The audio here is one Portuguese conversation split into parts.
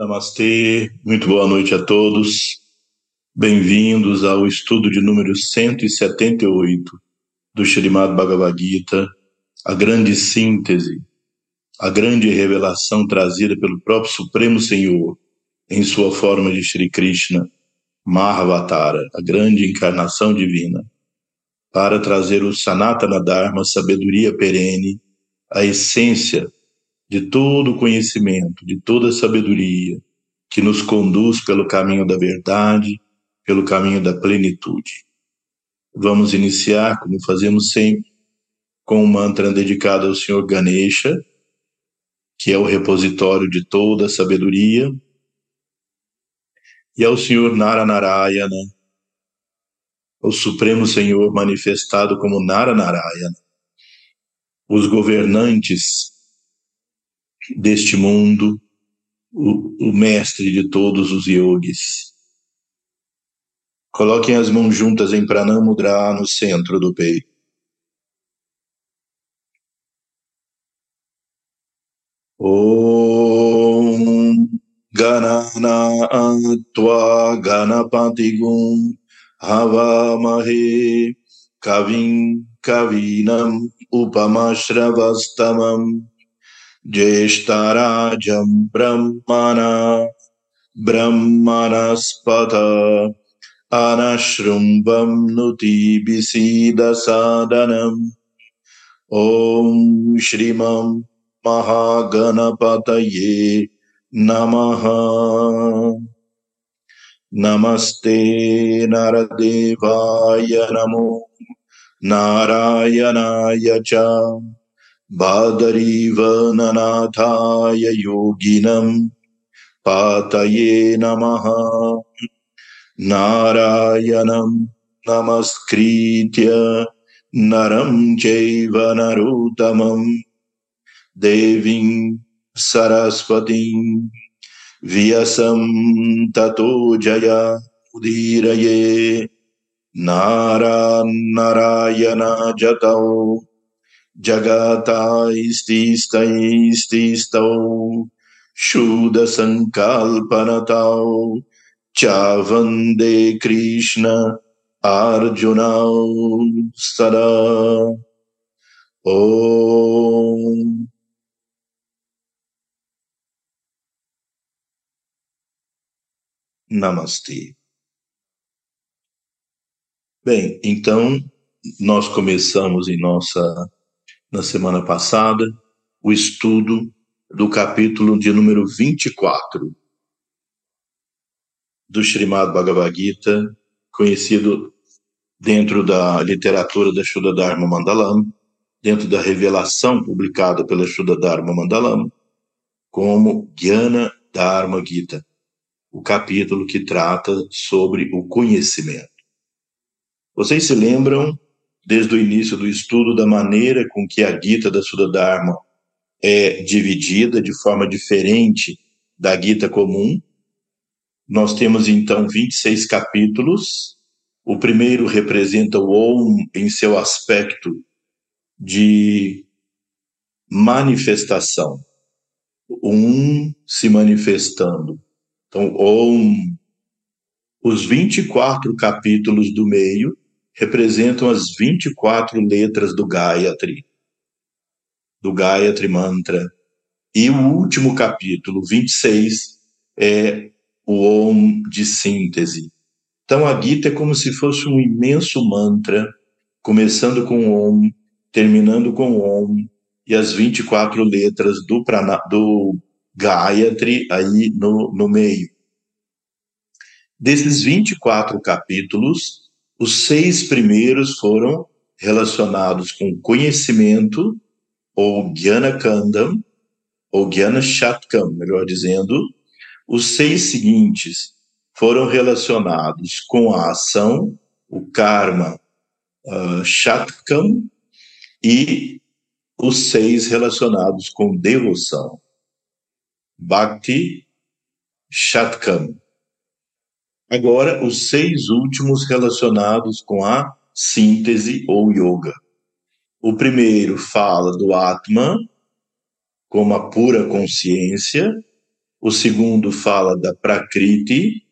Namastê, muito boa noite a todos. Bem-vindos ao estudo de número 178 do Srimad Bhagavad Gita, a grande síntese, a grande revelação trazida pelo próprio Supremo Senhor em sua forma de Sri Krishna, Mahavatara, a grande encarnação divina, para trazer o Sanatana Dharma, sabedoria perene, a essência de todo o conhecimento, de toda a sabedoria que nos conduz pelo caminho da verdade, pelo caminho da plenitude. Vamos iniciar, como fazemos sempre, com um mantra dedicado ao Senhor Ganesha, que é o repositório de toda a sabedoria, e ao Senhor Naranarayana, o Supremo Senhor manifestado como Naranarayana, os governantes deste mundo, o, o mestre de todos os yogis. Coloquem as mãos juntas em Pranamudra no centro do peito. Om Ganana Tva Ganapatigum Havamahe Kavim Kavinam Upamashravastamam ज्येष्ठराजं ब्रह्मणा ब्रह्मणस्पत अनशृम्बं नुतिभिसीदसादनम् ॐ श्रीमं महागणपतये नमः। नमस्ते नरदेवाय नमो। नारायणाय च बादरीवननाथाय योगिनम् पातये नमः। नारायणम् नमस्कृत्य नरं चैव नरोत्तमम् देवीं सरस्वतीं व्यसं ततो जया उदीरये। नारायण जतौ। Jagata Ististaististaum ististau, Shuddha Sankalpanatau Chavande Krishna Arjunau Sada Om Namaste. Bem, então nós começamos em nossa na semana passada o estudo do capítulo de número 24 do Srimad Bhagavad Gita, conhecido dentro da literatura da Shuddha Dharma Mandalam, dentro da revelação publicada pela Shuddha Dharma Mandalam, como Jnana Dharma Gita, o capítulo que trata sobre o conhecimento. Vocês se lembram desde o início do estudo da maneira com que a Gita da Sudadharma é dividida de forma diferente da Gita comum. Nós temos então 26 capítulos. O primeiro representa o Om em seu aspecto de manifestação, Um se manifestando. Então, Om, os 24 capítulos do meio representam as 24 letras do Gayatri, do Gayatri Mantra. E o último capítulo, 26, é o Om de síntese. Então a Gita é como se fosse um imenso mantra, começando com Om, terminando com Om, e as 24 letras do, prana, do Gayatri aí no, no meio. Desses 24 capítulos, os seis primeiros foram relacionados com conhecimento, ou Gyana Kandam, ou Gyana Shatkam, melhor dizendo. Os seis seguintes foram relacionados com a ação, o Karma uh, Shatkam, e os seis relacionados com devoção, Bhakti Shatkam. Agora, os seis últimos relacionados com a síntese ou yoga. O primeiro fala do Atman como a pura consciência, O segundo fala da Prakriti,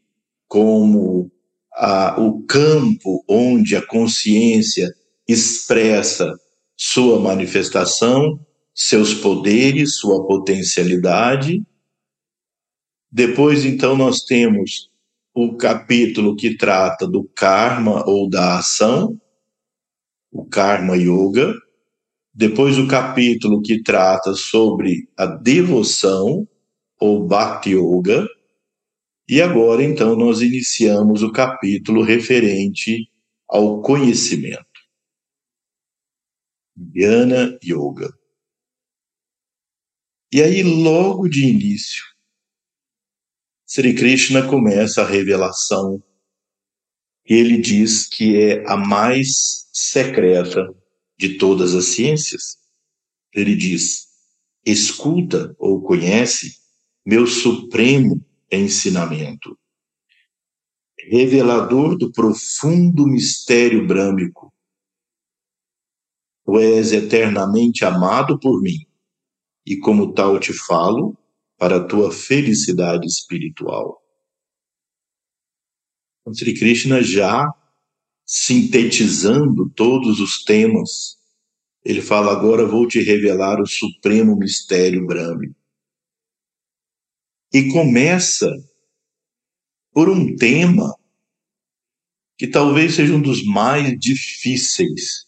como a, o campo onde a consciência expressa sua manifestação, seus poderes, sua potencialidade. Depois, então, nós temos o capítulo que trata do karma ou da ação, o Karma Yoga. Depois, o capítulo que trata sobre a devoção, ou Bhakti Yoga. E agora, então, nós iniciamos o capítulo referente ao conhecimento. Jnana Yoga. E aí, logo de início, Sri Krishna começa a revelação. Ele diz que é a mais secreta de todas as ciências. Ele diz: escuta ou conhece meu supremo ensinamento, revelador do profundo mistério brâmico. Tu és eternamente amado por mim, e como tal te falo, para a tua felicidade espiritual. Então, Sri Krishna já sintetizando todos os temas, ele fala: agora vou te revelar o supremo mistério brahmi. E começa por um tema que talvez seja um dos mais difíceis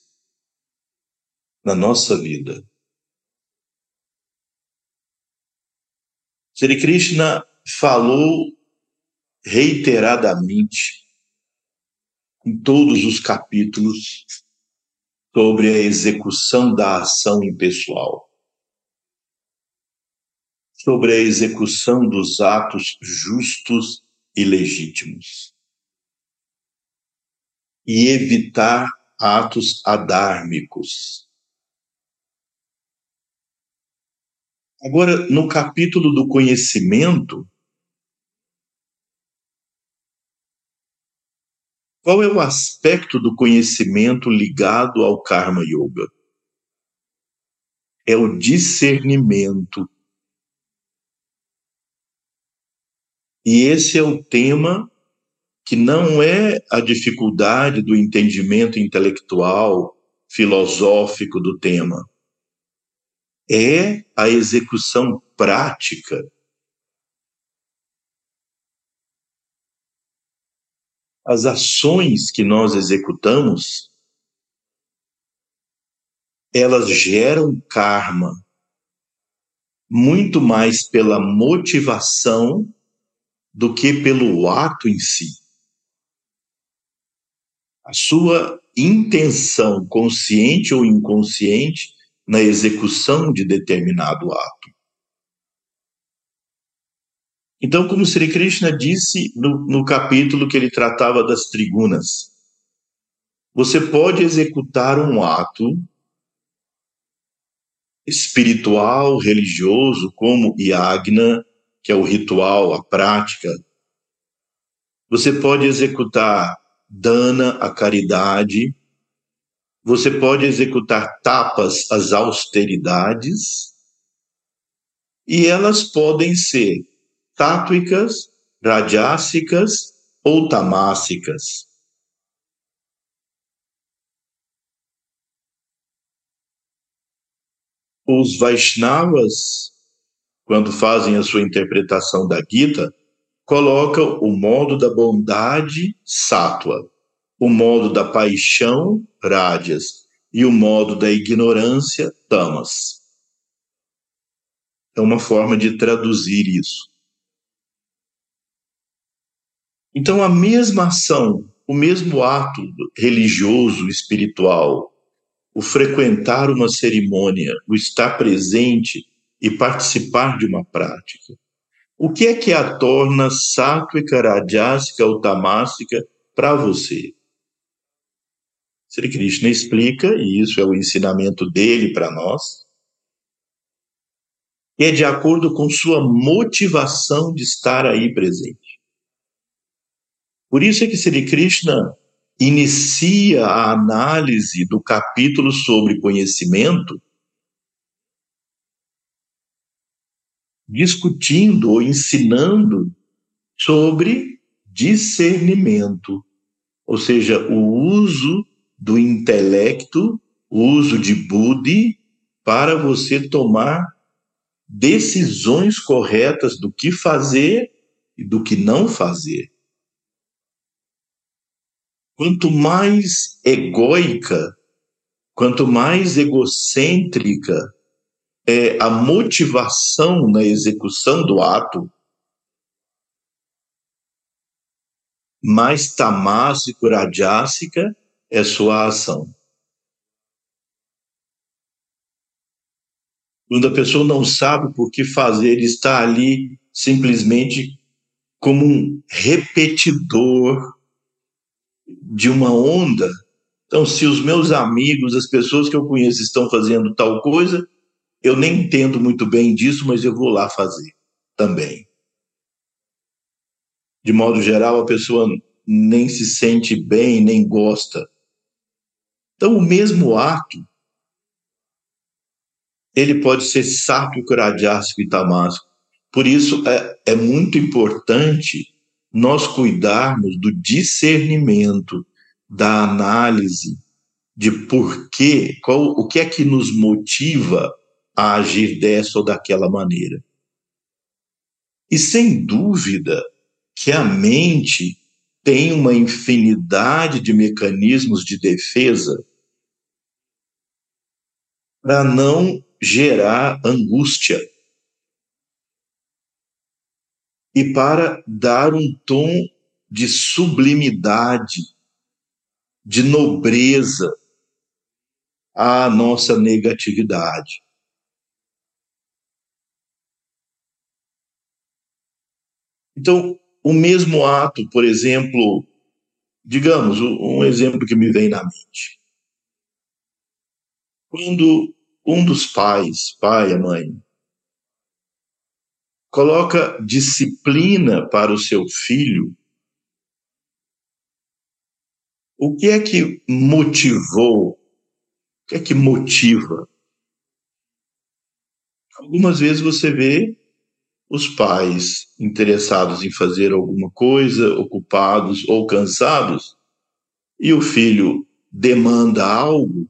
na nossa vida. Sri Krishna falou reiteradamente em todos os capítulos sobre a execução da ação impessoal, sobre a execução dos atos justos e legítimos, e evitar atos adármicos. Agora, no capítulo do conhecimento, Qual é o aspecto do conhecimento ligado ao Karma Yoga? É o discernimento. E esse é o tema que não é a dificuldade do entendimento intelectual, filosófico do tema. É a execução prática as ações que nós executamos, elas geram karma muito mais pela motivação do que pelo ato em si. A sua intenção, consciente ou inconsciente, na execução de determinado ato. Então, como Sri Krishna disse no, no capítulo que ele tratava das trigunas, você pode executar um ato espiritual, religioso, como yagna, que é o ritual, a prática. Você pode executar dana, a caridade. Você pode executar tapas, as austeridades. E elas podem ser tátuicas, rajássicas ou tamássicas. Os Vaishnavas, quando fazem a sua interpretação da Gita, colocam o modo da bondade, sátua, o modo da paixão, rádias, e o modo da ignorância, tamas. É uma forma de traduzir isso. Então, a mesma ação, o mesmo ato religioso, espiritual, o frequentar uma cerimônia, o estar presente e participar de uma prática, o que é que a torna sátrica, rajásica ou tamásica para você? Sri Krishna explica, e isso é o ensinamento dele para nós, é de acordo com sua motivação de estar aí presente. Por isso é que Sri Krishna inicia a análise do capítulo sobre conhecimento discutindo ou ensinando sobre discernimento, ou seja, o uso do intelecto, o uso de Budi para você tomar decisões corretas do que fazer e do que não fazer. Quanto mais egóica, quanto mais egocêntrica é a motivação na execução do ato, mais tamásico radiásica é sua ação. Quando a pessoa não sabe por que fazer, está ali simplesmente como um repetidor de uma onda. Então, se os meus amigos, as pessoas que eu conheço estão fazendo tal coisa, eu nem entendo muito bem disso, mas eu vou lá fazer também. De modo geral, a pessoa nem se sente bem, nem gosta. Então, o mesmo ato, ele pode ser sátrico, radiásico e tamásco. Por isso, é, é muito importante nós cuidarmos do discernimento, da análise de por quê, qual, o que é que nos motiva a agir dessa ou daquela maneira. E sem dúvida que a mente tem uma infinidade de mecanismos de defesa para não gerar angústia e para dar um tom de sublimidade, de nobreza à nossa negatividade. Então, o mesmo ato, por exemplo, digamos, um exemplo que me vem na mente. Quando um dos pais, pai, a mãe, coloca disciplina para o seu filho, o que é que motivou? O que é que motiva? Algumas vezes você vê os pais interessados em fazer alguma coisa, ocupados ou cansados, e o filho demanda algo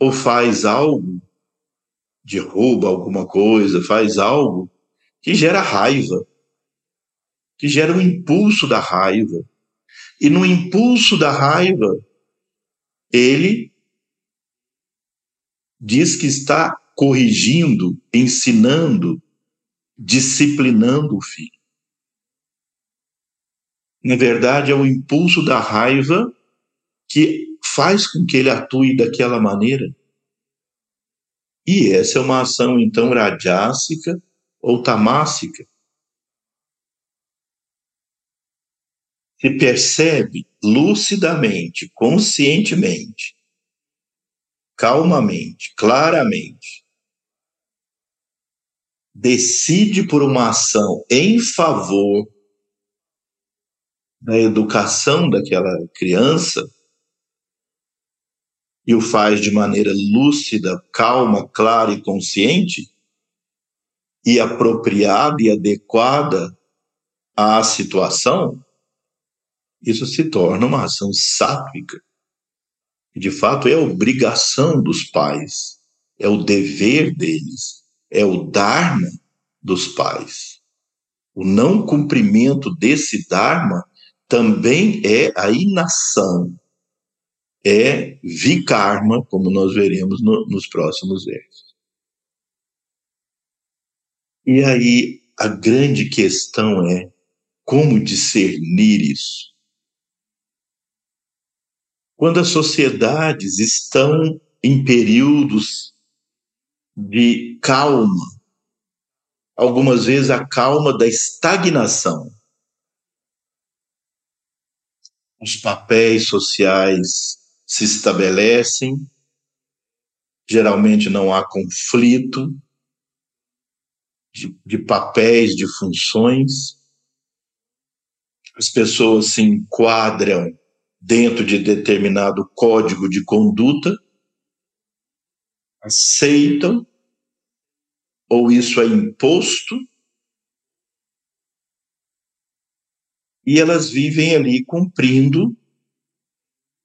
ou faz algo, derruba alguma coisa, faz algo que gera raiva, que gera um impulso da raiva. E no impulso da raiva, ele diz que está corrigindo, ensinando, disciplinando o filho. Na verdade, é o impulso da raiva que faz com que ele atue daquela maneira. E essa é uma ação, então, radiássica ou tamássica. Se percebe lucidamente, conscientemente, calmamente, claramente, decide por uma ação em favor da educação daquela criança e o faz de maneira lúcida, calma, clara e consciente e apropriada e adequada à situação, isso se torna uma ação sátrica. De fato, é obrigação dos pais, é o dever deles é o dharma dos pais. O não cumprimento desse dharma também é a inação, é vikarma, como nós veremos no, nos próximos versos. E aí a grande questão é como discernir isso. Quando as sociedades estão em períodos de calma, algumas vezes a calma da estagnação. Os papéis sociais se estabelecem, geralmente não há conflito de, de papéis, de funções, as pessoas se enquadram dentro de determinado código de conduta, aceitam ou isso é imposto, e elas vivem ali cumprindo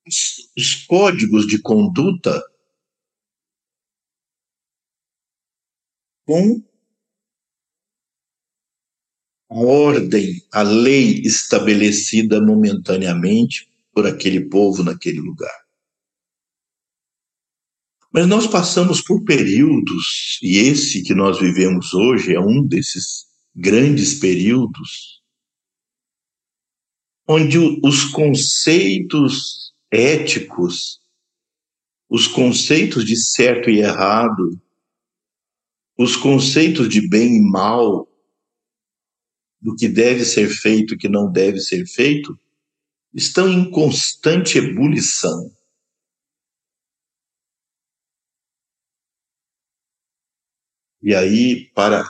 os códigos de conduta com a ordem, a lei estabelecida momentaneamente por aquele povo naquele lugar. Mas nós passamos por períodos, e esse que nós vivemos hoje é um desses grandes períodos, onde os conceitos éticos, os conceitos de certo e errado, os conceitos de bem e mal, do que deve ser feito e que não deve ser feito, estão em constante ebulição. E aí, para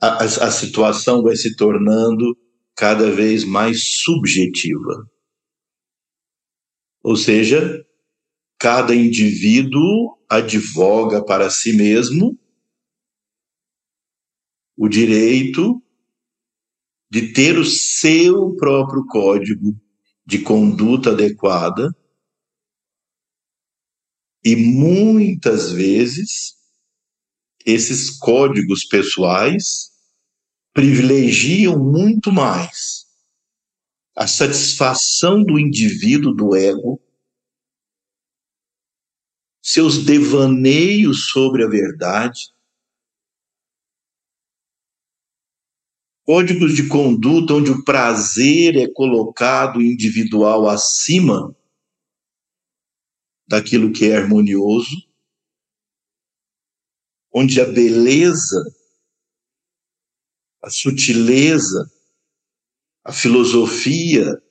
a, a situação vai se tornando cada vez mais subjetiva. Ou seja, cada indivíduo advoga para si mesmo o direito de ter o seu próprio código de conduta adequada e muitas vezes esses códigos pessoais privilegiam muito mais a satisfação do indivíduo, do ego, seus devaneios sobre a verdade, códigos de conduta onde o prazer é colocado individual acima daquilo que é harmonioso, onde a beleza, a sutileza, a filosofia,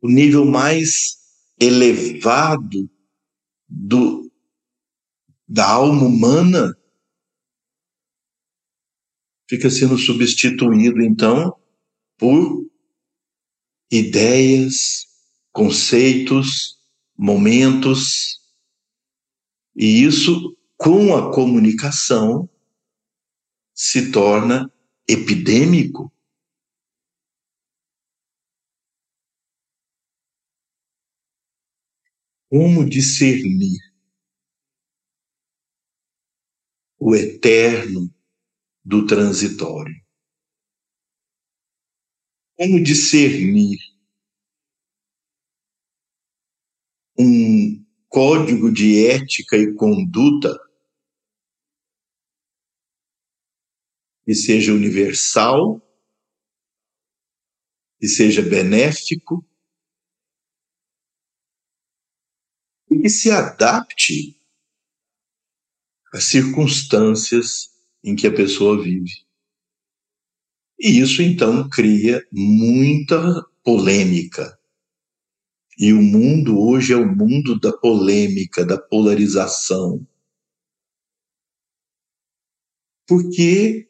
o nível mais elevado do, da alma humana fica sendo substituído, então, por ideias, conceitos, momentos, e isso, com a comunicação, se torna epidêmico. Como discernir o eterno do transitório. Como discernir um código de ética e conduta que seja universal, que seja benéfico e se adapte às circunstâncias em que a pessoa vive. E isso então cria muita polêmica. E o mundo hoje é o mundo da polêmica, da polarização. Porque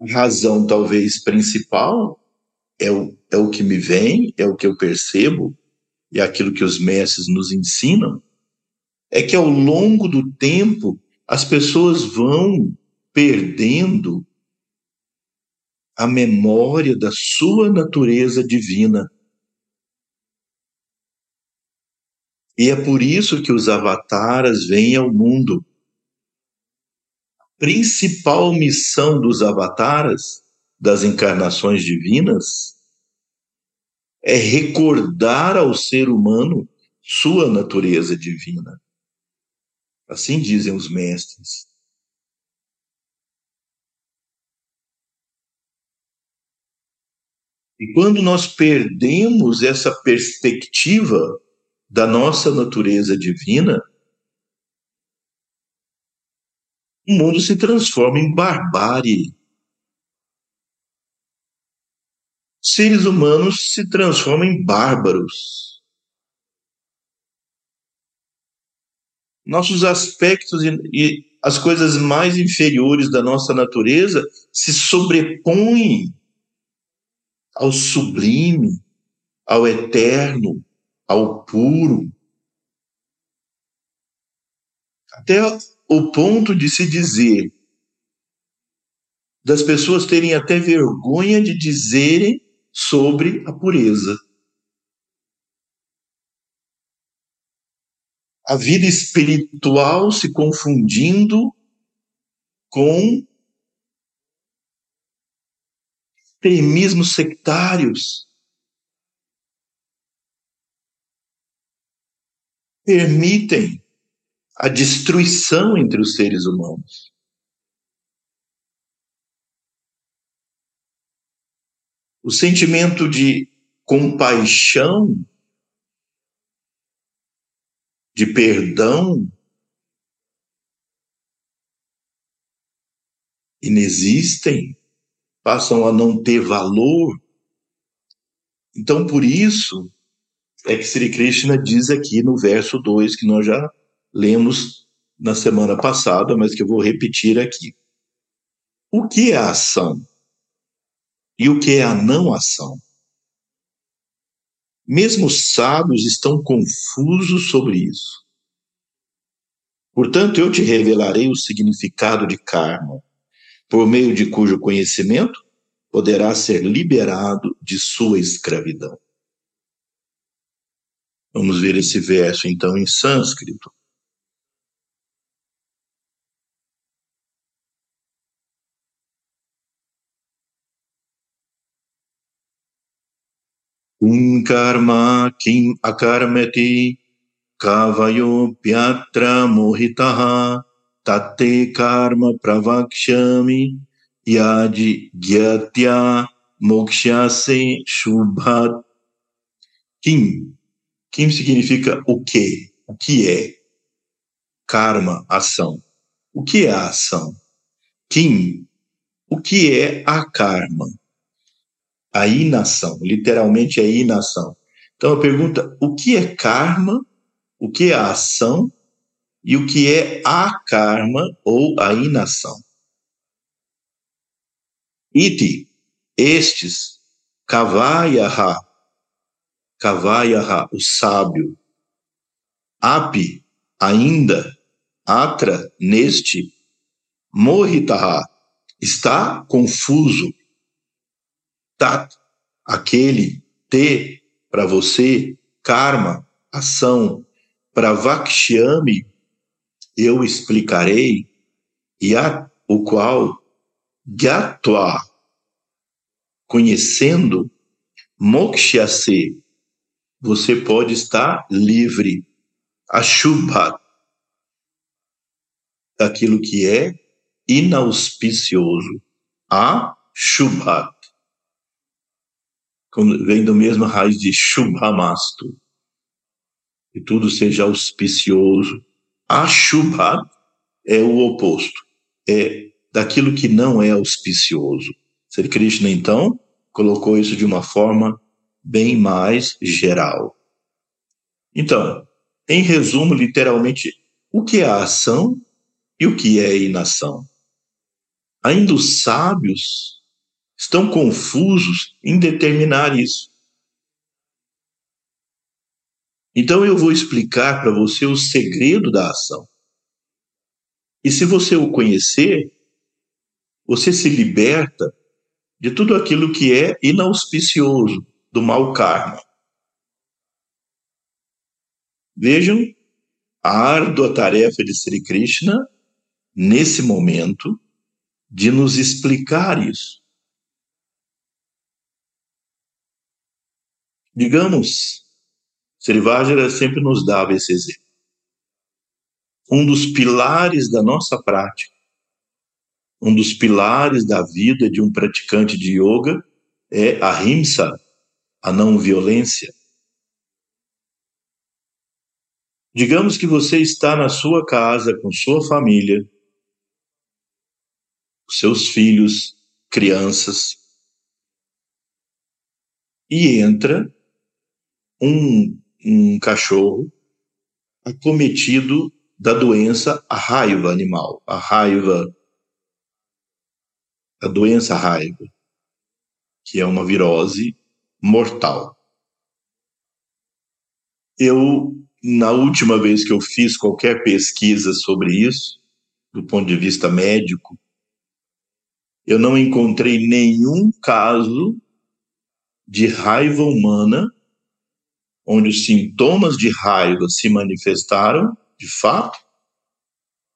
a razão talvez principal é o, é o que me vem, é o que eu percebo, e aquilo que os mestres nos ensinam, é que ao longo do tempo as pessoas vão perdendo a memória da sua natureza divina. E é por isso que os avataras vêm ao mundo. A principal missão dos avataras, das encarnações divinas, é recordar ao ser humano sua natureza divina. Assim dizem os mestres. E quando nós perdemos essa perspectiva da nossa natureza divina, o mundo se transforma em barbárie. Seres humanos se transformam em bárbaros. nossos aspectos e, e as coisas mais inferiores da nossa natureza se sobrepõem ao sublime, ao eterno, ao puro. Até o ponto de se dizer, das pessoas terem até vergonha de dizerem sobre a pureza. A vida espiritual se confundindo com extremismos sectários. Permitem a destruição entre os seres humanos. O sentimento de compaixão, de perdão, inexistem passam a não ter valor. Então, por isso, é que Sri Krishna diz aqui no verso 2, que nós já lemos na semana passada, mas que eu vou repetir aqui. O que é a ação? E o que é a não ação? Mesmo os sábios estão confusos sobre isso. Portanto, eu te revelarei o significado de karma por meio de cujo conhecimento poderá ser liberado de sua escravidão. Vamos ver esse verso então em sânscrito. Um karma kim akarmeti kavayopyatra mohitaha tate karma pravakshami yadi gyatya mokshase shubhat. Kim. Kim significa o que? O que é? Karma, ação. O que é a ação? Kim. O que é a karma? A inação, literalmente é inação. Então a pergunta: o que é karma? O que é a ação? e o que é a karma ou a inação. Iti, estes, kavayaha, kavayaha, o sábio, api, ainda, atra, neste, mohitaha, está confuso, tat, aquele, te, para você, karma, ação, pravakshyami, eu explicarei, e a, o qual, Gyatva, conhecendo, Mokshase, você pode estar livre, Ashubhat, daquilo que é inauspicioso, Ashubhat, vem do mesmo raiz de Shubhamastu, que tudo seja auspicioso, Ashubha é o oposto, é daquilo que não é auspicioso. Sri Krishna, então, colocou isso de uma forma bem mais geral. Então, em resumo, literalmente, o que é a ação e o que é a inação? Ainda os sábios estão confusos em determinar isso. Então eu vou explicar para você o segredo da ação. E se você o conhecer, você se liberta de tudo aquilo que é inauspicioso, do mau karma. Vejam a árdua tarefa de Sri Krishna, nesse momento, de nos explicar isso. Digamos Srivajra sempre nos dava esse exemplo. Um dos pilares da nossa prática, um dos pilares da vida de um praticante de yoga é a himsa, a não violência. Digamos que você está na sua casa com sua família, seus filhos, crianças, e entra um um cachorro acometido da doença a raiva animal, a raiva, a doença raiva, que é uma virose mortal. Eu, na última vez que eu fiz qualquer pesquisa sobre isso, do ponto de vista médico, eu não encontrei nenhum caso de raiva humana onde os sintomas de raiva se manifestaram, de fato,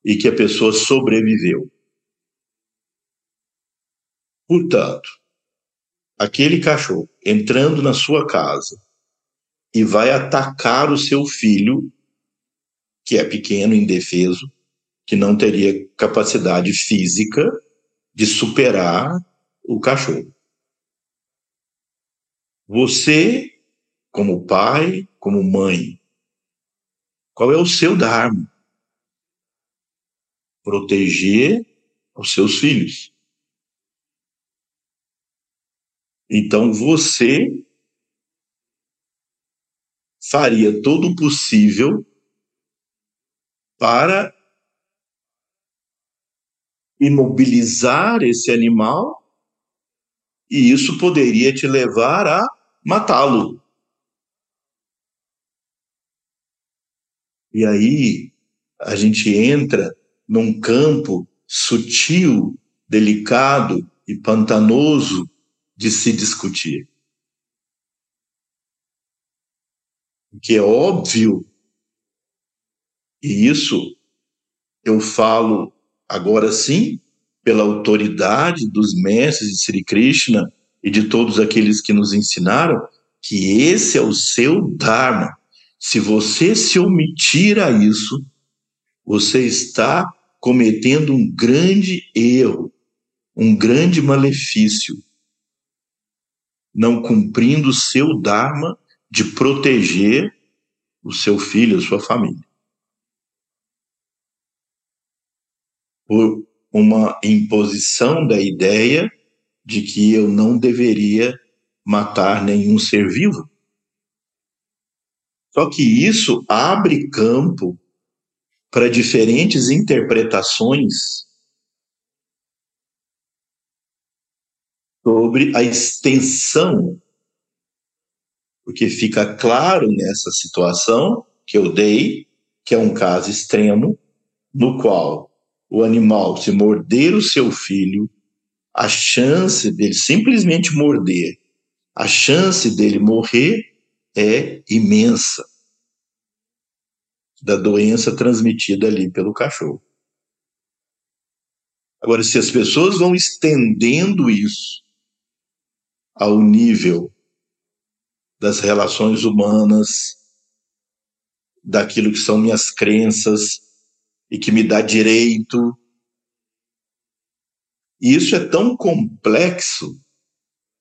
e que a pessoa sobreviveu. Portanto, aquele cachorro entrando na sua casa e vai atacar o seu filho, que é pequeno, indefeso, que não teria capacidade física de superar o cachorro. Você, como pai, como mãe, qual é o seu dharma? Proteger os seus filhos. Então você faria todo o possível para imobilizar esse animal e isso poderia te levar a matá-lo. E aí a gente entra num campo sutil, delicado e pantanoso de se discutir. Que é óbvio, e isso eu falo agora sim, pela autoridade dos mestres de Sri Krishna e de todos aqueles que nos ensinaram, que esse é o seu Dharma. Se você se omitir a isso, você está cometendo um grande erro, um grande malefício, não cumprindo o seu Dharma de proteger o seu filho, a sua família. Por uma imposição da ideia de que eu não deveria matar nenhum ser vivo. Só que isso abre campo para diferentes interpretações sobre a extensão, porque fica claro nessa situação que eu dei que é um caso extremo no qual o animal se morder o seu filho, a chance dele simplesmente morder, a chance dele morrer é imensa da doença transmitida ali pelo cachorro. Agora, se as pessoas vão estendendo isso ao nível das relações humanas, daquilo que são minhas crenças e que me dá direito. E isso é tão complexo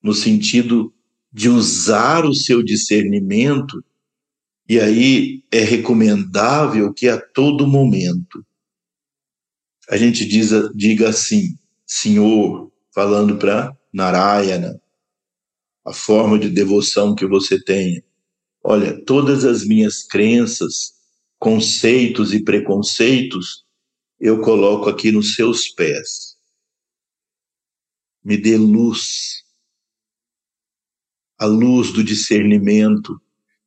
no sentido de usar o seu discernimento, e aí é recomendável que a todo momento a gente diz, diga assim, Senhor, falando para Narayana, a forma de devoção que você tenha. Olha, todas as minhas crenças, conceitos e preconceitos, eu coloco aqui nos seus pés. Me dê luz, a luz do discernimento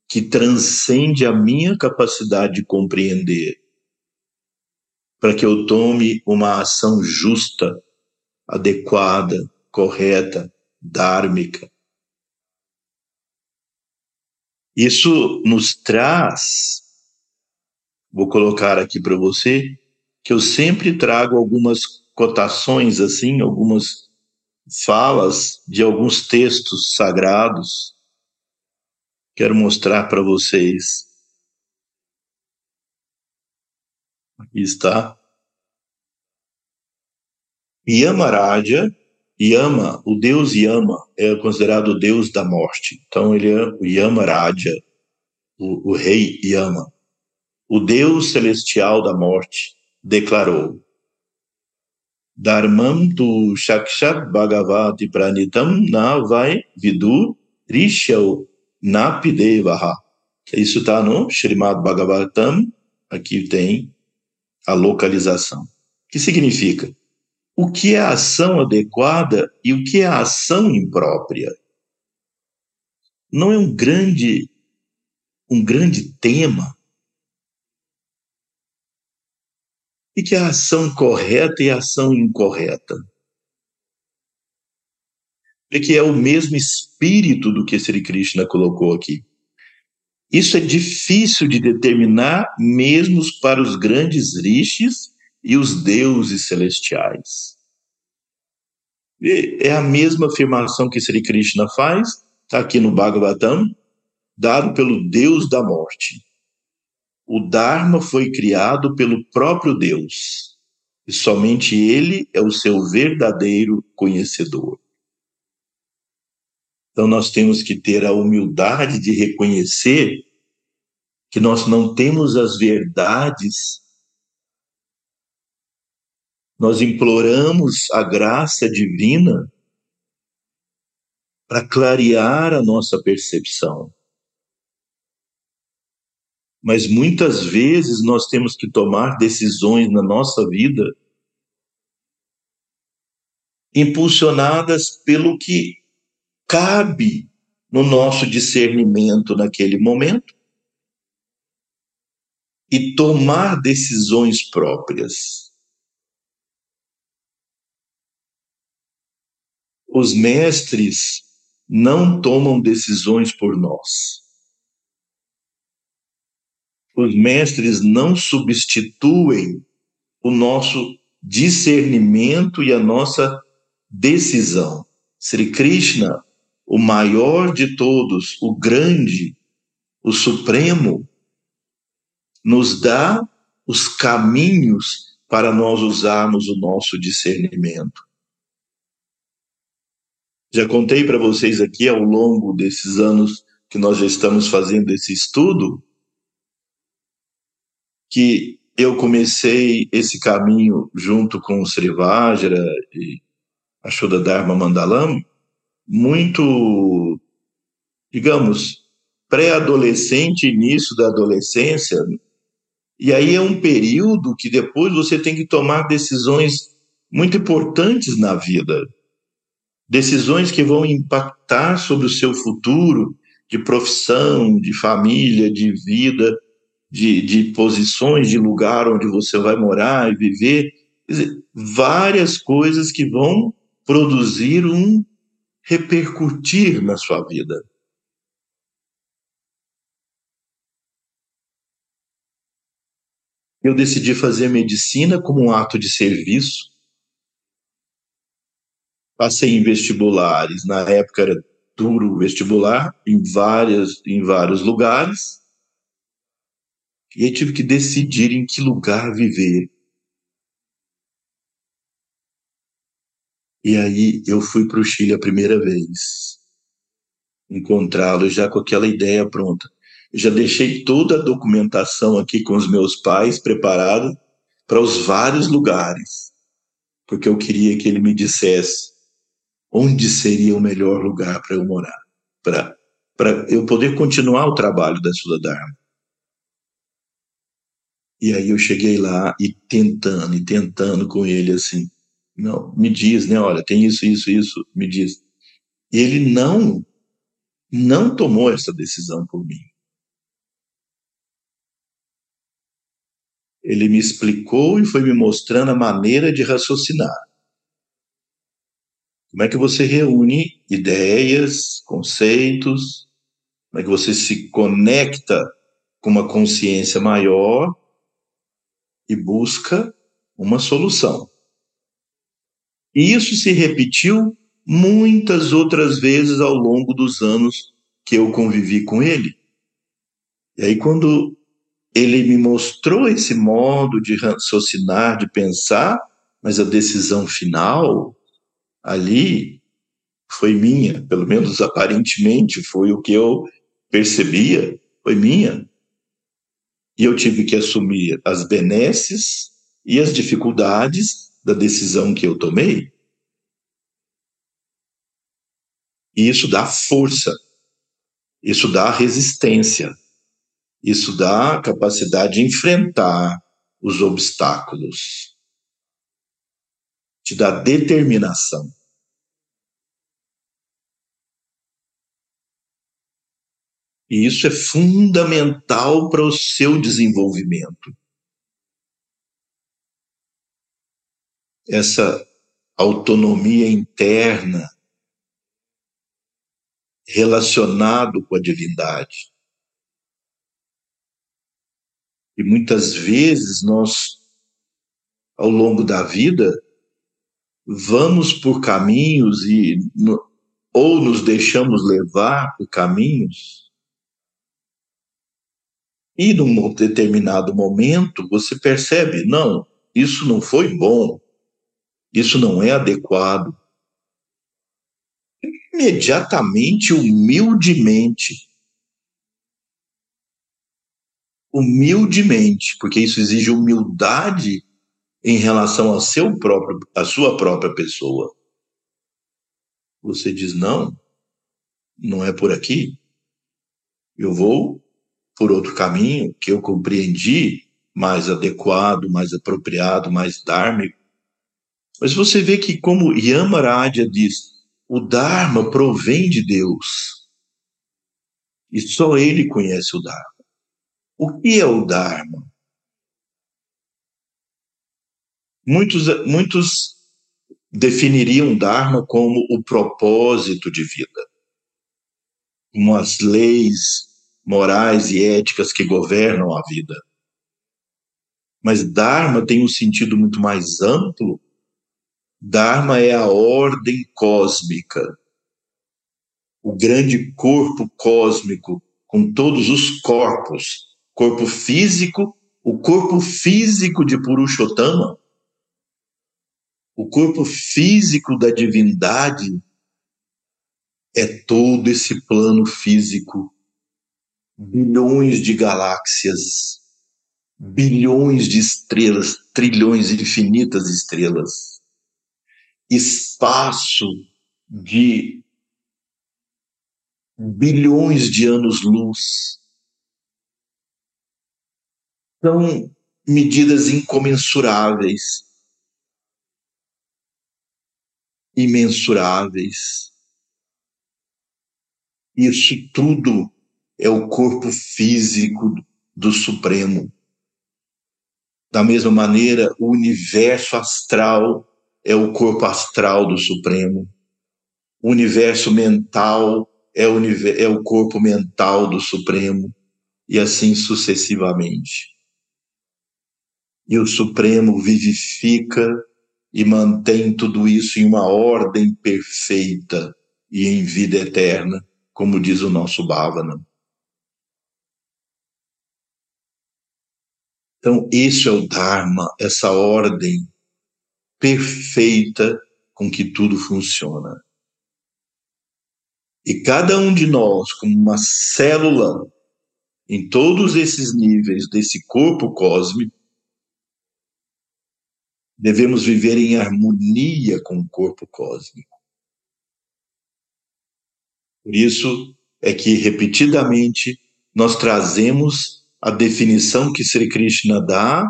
que transcende a minha capacidade de compreender, para que eu tome uma ação justa, adequada, correta, dármica, isso nos traz, vou colocar aqui para você, que eu sempre trago algumas cotações assim, algumas falas de alguns textos sagrados. Quero mostrar para vocês. Aqui está. Yamaraja Yama, o deus Yama, é considerado o deus da morte. Então ele é o Yama Raja, o, o rei Yama. O deus celestial da morte declarou: Dharmam tu shakshat bhagavati pranitam na vai vidu rishyau napidevaha. Isso está no Srimad Bhagavatam, aqui tem a localização. Que significa? o que é ação adequada e o que é ação imprópria. Não é um grande um grande tema. É a ação correta e a ação incorreta? É que é o mesmo espírito do que Sri Krishna colocou aqui. Isso é difícil de determinar mesmo para os grandes rishis e os deuses celestiais. É a mesma afirmação que Sri Krishna faz, está aqui no Bhagavatam, dado pelo Deus da morte. O Dharma foi criado pelo próprio Deus, e somente ele é o seu verdadeiro conhecedor. Então nós temos que ter a humildade de reconhecer que nós não temos as verdades. Nós imploramos a graça divina para clarear a nossa percepção. Mas muitas vezes nós temos que tomar decisões na nossa vida impulsionadas pelo que cabe no nosso discernimento naquele momento e tomar decisões próprias. Os mestres não tomam decisões por nós. Os mestres não substituem o nosso discernimento e a nossa decisão. Sri Krishna, o maior de todos, o grande, o supremo, nos dá os caminhos para nós usarmos o nosso discernimento. Já contei para vocês aqui ao longo desses anos que nós já estamos fazendo esse estudo que eu comecei esse caminho junto com o Srivajra e a Shuddha Dharma Mandalam muito, digamos, pré-adolescente, início da adolescência, e aí é um período que depois você tem que tomar decisões muito importantes na vida. Decisões que vão impactar sobre o seu futuro de profissão, de família, de vida, de, de posições, de lugar onde você vai morar e viver. Dizer, várias coisas que vão produzir um repercutir na sua vida. eu decidi fazer medicina como um ato de serviço. Passei em vestibulares, na época era duro vestibular, em, várias, em vários lugares. E aí tive que decidir em que lugar viver. E aí eu fui para o Chile a primeira vez. Encontrá-lo já com aquela ideia pronta já deixei toda a documentação aqui com os meus pais preparada para os vários lugares, porque eu queria que ele me dissesse onde seria o melhor lugar para eu morar, para para eu poder continuar o trabalho da Sula Dharma. E aí eu cheguei lá e tentando, e tentando com ele assim, não, me diz, né, olha, tem isso, isso, isso, me diz. E ele não, não tomou essa decisão por mim. ele me explicou e foi me mostrando a maneira de raciocinar. Como é que você reúne ideias, conceitos, como é que você se conecta com uma consciência maior e busca uma solução. E isso se repetiu muitas outras vezes ao longo dos anos que eu convivi com ele. E aí, quando ele me mostrou esse modo de raciocinar, de pensar, mas a decisão final ali foi minha, pelo menos aparentemente foi o que eu percebia, foi minha. E eu tive que assumir as benesses e as dificuldades da decisão que eu tomei. E isso dá força, isso dá resistência. Isso dá capacidade de enfrentar os obstáculos, te dá determinação. E isso é fundamental para o seu desenvolvimento. essa autonomia interna relacionado com a divindade. E muitas vezes nós, ao longo da vida, vamos por caminhos e ou nos deixamos levar por caminhos e num determinado momento você percebe, não, isso não foi bom, isso não é adequado. Imediatamente, humildemente, humildemente, porque isso exige humildade em relação ao seu próprio, à sua própria pessoa. Você diz não, não é por aqui. Eu vou por outro caminho que eu compreendi mais adequado, mais apropriado, mais dármico. Mas você vê que, como Yamarajya diz, o Dharma provém de Deus. E só ele conhece o Dharma. O que é o Dharma? Muitos, muitos definiriam Dharma como o propósito de vida, como as leis morais e éticas que governam a vida. Mas Dharma tem um sentido muito mais amplo. Dharma é a ordem cósmica, o grande corpo cósmico com todos os corpos, corpo físico, o corpo físico de Purushottama, o corpo físico da divindade é todo esse plano físico. Bilhões de galáxias, bilhões de estrelas, trilhões infinitas estrelas. Espaço de bilhões de anos-luz. São medidas incomensuráveis imensuráveis. Isso tudo é o corpo físico do Supremo. Da mesma maneira, o universo astral é o corpo astral do Supremo. O universo mental é o, é o corpo mental do Supremo. E assim sucessivamente. E o Supremo vivifica e mantém tudo isso em uma ordem perfeita e em vida eterna, como diz o nosso Bhavana. Então, esse é o Dharma, essa ordem perfeita com que tudo funciona. E cada um de nós, como uma célula, em todos esses níveis desse corpo cósmico, devemos viver em harmonia com o corpo cósmico. Por isso é que, repetidamente, nós trazemos a definição que Sri Krishna dá,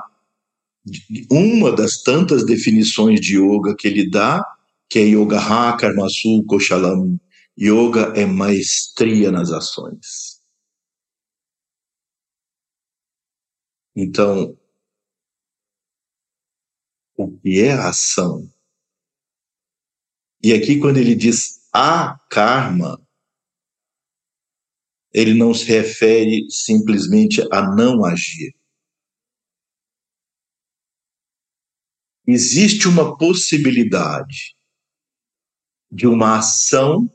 uma das tantas definições de yoga que ele dá, que é Yoga Ha Karmasu Koshalam. Yoga é maestria nas ações. Então, o que é a ação. E aqui, quando ele diz a karma, ele não se refere simplesmente a não agir. Existe uma possibilidade de uma ação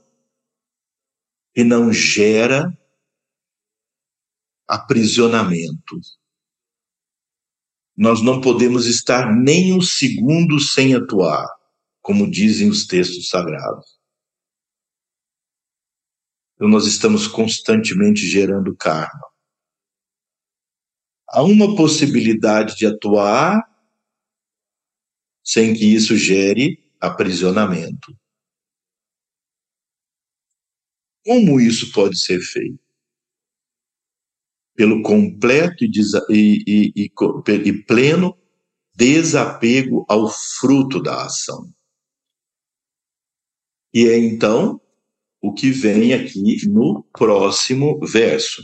que não gera aprisionamento, nós não podemos estar nem um segundo sem atuar, como dizem os textos sagrados. Então, nós estamos constantemente gerando karma. Há uma possibilidade de atuar sem que isso gere aprisionamento. Como isso pode ser feito? pelo completo e, e, e, e pleno desapego ao fruto da ação. E é então o que vem aqui no próximo verso.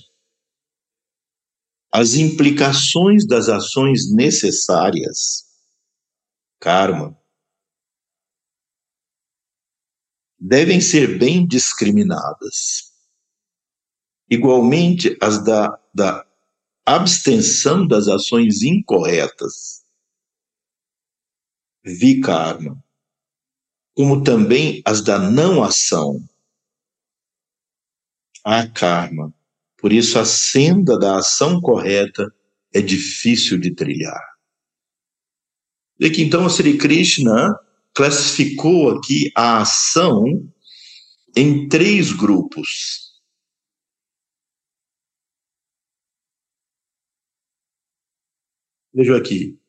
As implicações das ações necessárias, karma, devem ser bem discriminadas. Igualmente, as da, da abstenção das ações incorretas, vikarma, como também as da não ação, a karma. Por isso, a senda da ação correta é difícil de trilhar. Vê que então o Sri Krishna classificou aqui a ação em três grupos. Vejam aqui,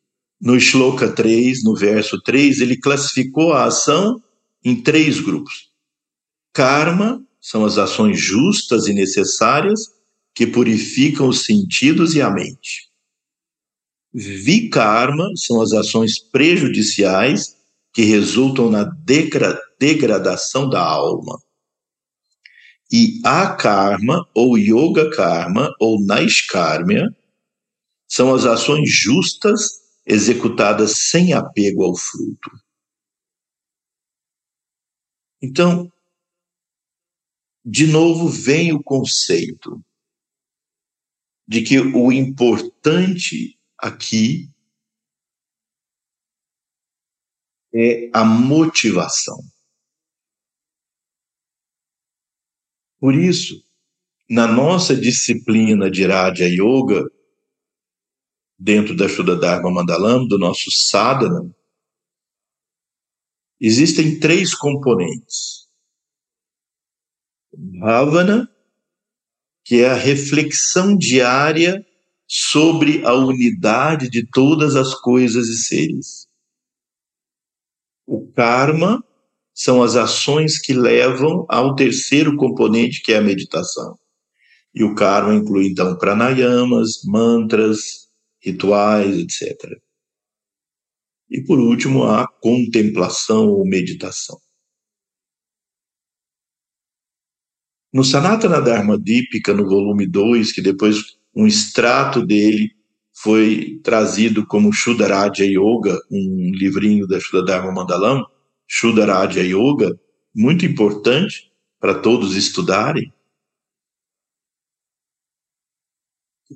no Shloka 3, no verso 3, ele classificou a ação em três grupos. Karma são as ações justas e necessárias que purificam os sentidos e a mente. Vikarma são as ações prejudiciais que resultam na degra degradação da alma. E a karma, ou yoga karma, ou naiskarmia, são as ações justas executadas sem apego ao fruto. Então, de novo vem o conceito de que o importante aqui é a motivação. Por isso, na nossa disciplina de Raja Yoga, dentro da Shuddha Dharma Mandalam, do nosso sadhana, existem três componentes. Bhavana, que é a reflexão diária sobre a unidade de todas as coisas e seres. O karma são as ações que levam ao terceiro componente, que é a meditação. E o karma inclui, então, pranayamas, mantras, rituais, etc. E, por último, a contemplação ou meditação. No Sanatana Dharma Dipika, no volume 2, que depois um extrato dele foi trazido como Shuddharaja Yoga, um livrinho da Shuddhadharma Mandalam, Shuddharaja Yoga, muito importante para todos estudarem.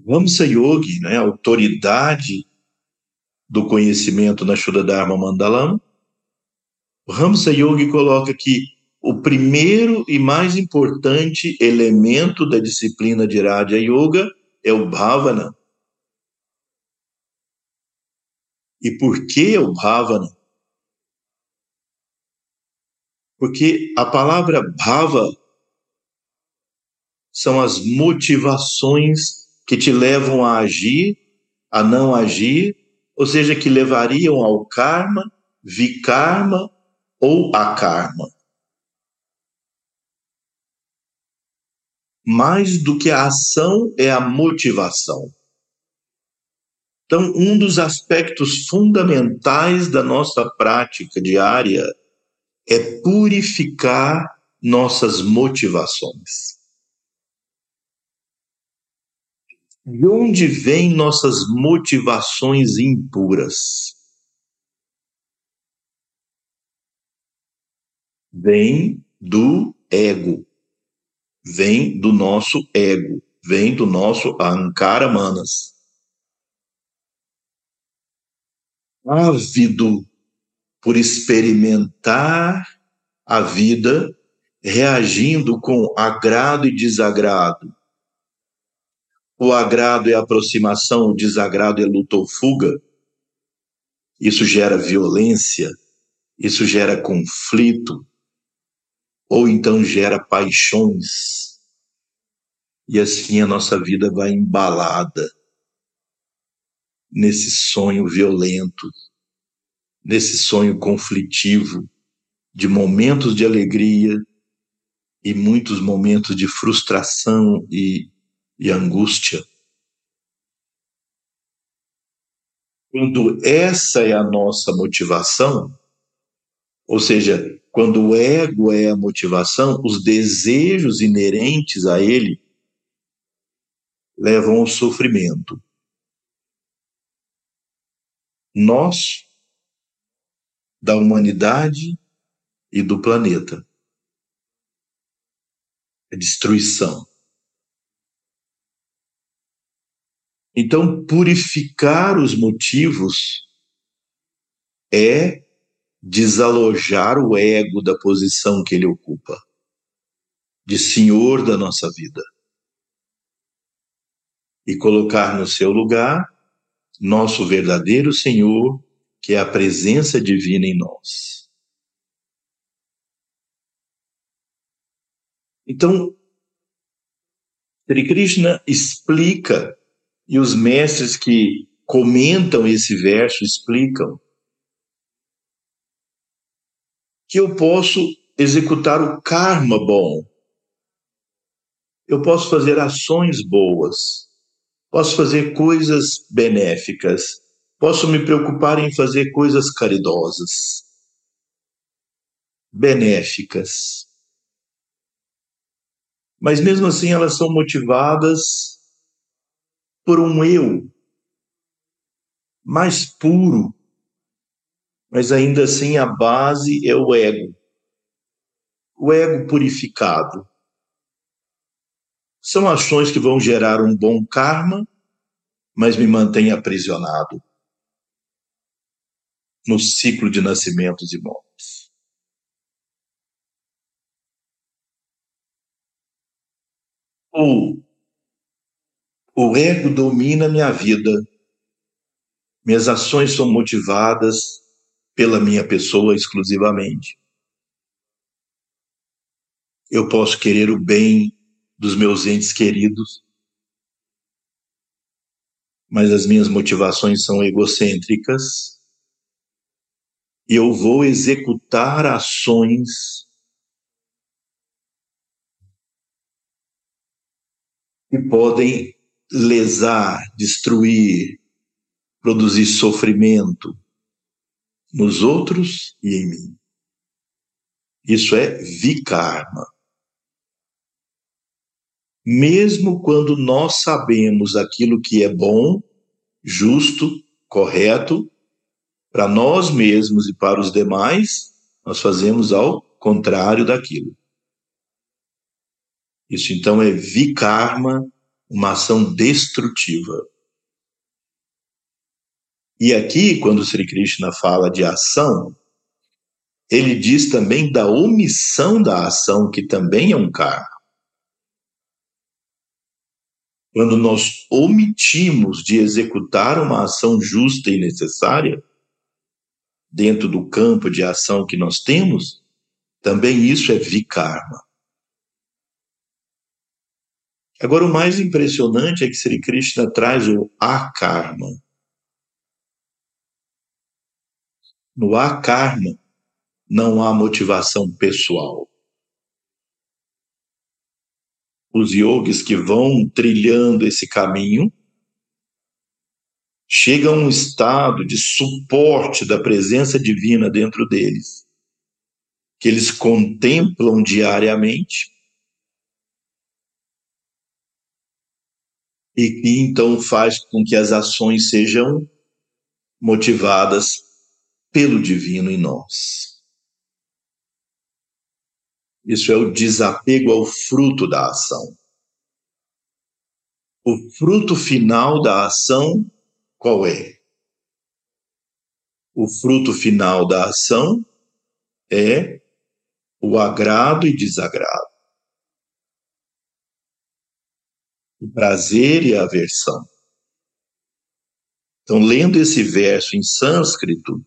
Vamsa Yogi, né, autoridade do conhecimento na Shuddhadharma Mandalam, Ramsa Yogi coloca que o primeiro e mais importante elemento da disciplina de Raja Yoga é o Bhavana, E por que o Bhavana? Porque a palavra Bhava são as motivações que te levam a agir, a não agir, ou seja, que levariam ao karma, vikarma ou a karma. Mais do que a ação é a motivação. Então, um dos aspectos fundamentais da nossa prática diária é purificar nossas motivações. De onde vêm nossas motivações impuras? Vem do ego, vem do nosso ego, vem do nosso ankara manas. ávido por experimentar a vida, reagindo com agrado e desagrado. O agrado é aproximação, o desagrado é luta ou fuga. Isso gera violência, isso gera conflito, ou então gera paixões. E assim a nossa vida vai embalada nesse sonho violento, nesse sonho conflitivo, de momentos de alegria e muitos momentos de frustração e, e angústia. Quando essa é a nossa motivação, ou seja, quando o ego é a motivação, os desejos inerentes a ele levam ao sofrimento nosso, da humanidade e do planeta. é destruição. Então, purificar os motivos é desalojar o ego da posição que ele ocupa, de senhor da nossa vida, e colocar no seu lugar nosso verdadeiro Senhor, que é a presença divina em nós. Então, Sri Krishna explica, e os mestres que comentam esse verso explicam, que eu posso executar o karma bom. Eu posso fazer ações boas. Posso fazer coisas benéficas. Posso me preocupar em fazer coisas caridosas, benéficas. Mas mesmo assim elas são motivadas por um eu mais puro, mas ainda assim a base é o ego. O ego purificado. São ações que vão gerar um bom karma, mas me mantém aprisionado no ciclo de nascimentos e mortes. Ou o ego domina minha vida, minhas ações são motivadas pela minha pessoa exclusivamente. Eu posso querer o bem dos meus entes queridos, mas as minhas motivações são egocêntricas e eu vou executar ações que podem lesar, destruir, produzir sofrimento, nos outros e em mim. Isso é vikarma. Mesmo quando nós sabemos aquilo que é bom, justo, correto, para nós mesmos e para os demais, nós fazemos ao contrário daquilo. Isso então é vikarma, uma ação destrutiva. E aqui, quando Sri Krishna fala de ação, ele diz também da omissão da ação, que também é um karma. Quando nós omitimos de executar uma ação justa e necessária, dentro do campo de ação que nós temos, também isso é vikarma. Agora, o mais impressionante é que Sri Krishna traz o akarma. No karma não há motivação pessoal. Os yogis que vão trilhando esse caminho chegam a um estado de suporte da presença divina dentro deles, que eles contemplam diariamente e que então faz com que as ações sejam motivadas pelo divino em nós. Isso é o desapego ao fruto da ação. O fruto final da ação, qual é? O fruto final da ação é o agrado e desagrado. O prazer e a aversão. Então, lendo esse verso em sânscrito,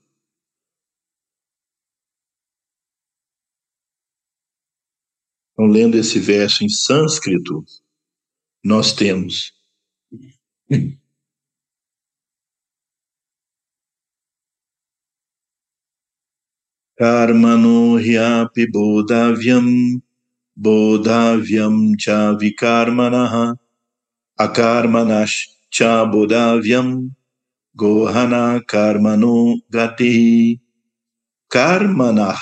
Então, lendo esse verso em sânscrito, nós temos. Karmano hyapi bodhavyam bodhavyam cha vikarmanaha akarmanash cha bodhavyam gohana karmano gati. Karmanah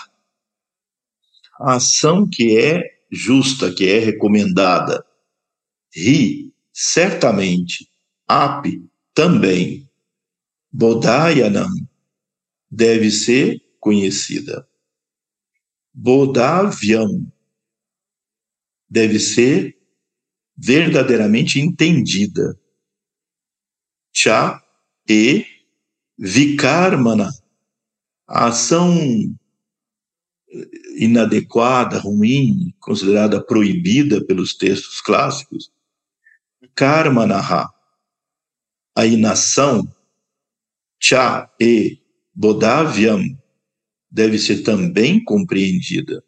a ação que é justa, que é recomendada. Ri, certamente. Api, também. Bodayanam, deve ser conhecida. Bodavyam, deve ser verdadeiramente entendida. Cha e vikarmana, a ação inadequada, ruim, considerada proibida pelos textos clássicos, karmanaha, a inação, cha e bodavyam, deve ser também compreendida.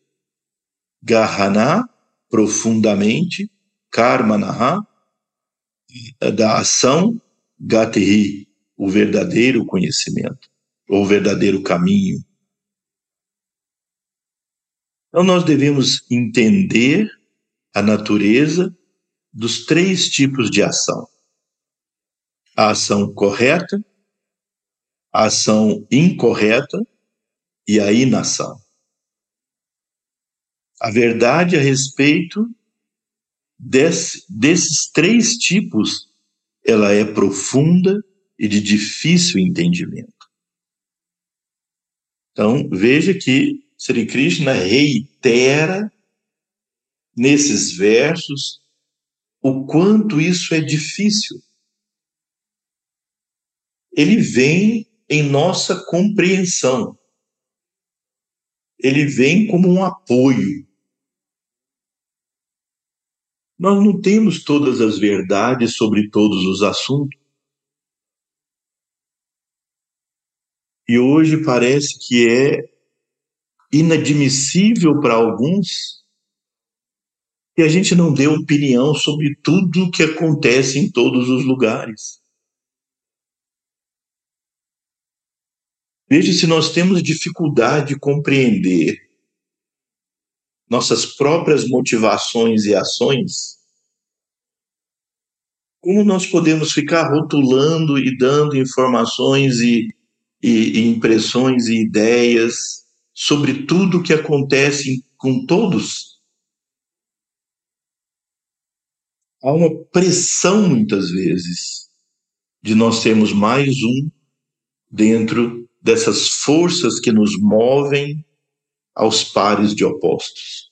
Gahana, profundamente, karmanaha, da ação, gatihi, o verdadeiro conhecimento, ou o verdadeiro caminho. Então, nós devemos entender a natureza dos três tipos de ação: a ação correta, a ação incorreta e a inação. A verdade a respeito desse, desses três tipos, ela é profunda e de difícil entendimento. Então, veja que Sri Krishna reitera nesses versos o quanto isso é difícil. Ele vem em nossa compreensão. Ele vem como um apoio. Nós não temos todas as verdades sobre todos os assuntos. E hoje parece que é inadmissível para alguns que a gente não dê opinião sobre tudo o que acontece em todos os lugares. Veja se nós temos dificuldade de compreender nossas próprias motivações e ações, como nós podemos ficar rotulando e dando informações e, e, e impressões e ideias sobre tudo o que acontece com todos. Há uma pressão, muitas vezes, de nós sermos mais um dentro dessas forças que nos movem aos pares de opostos.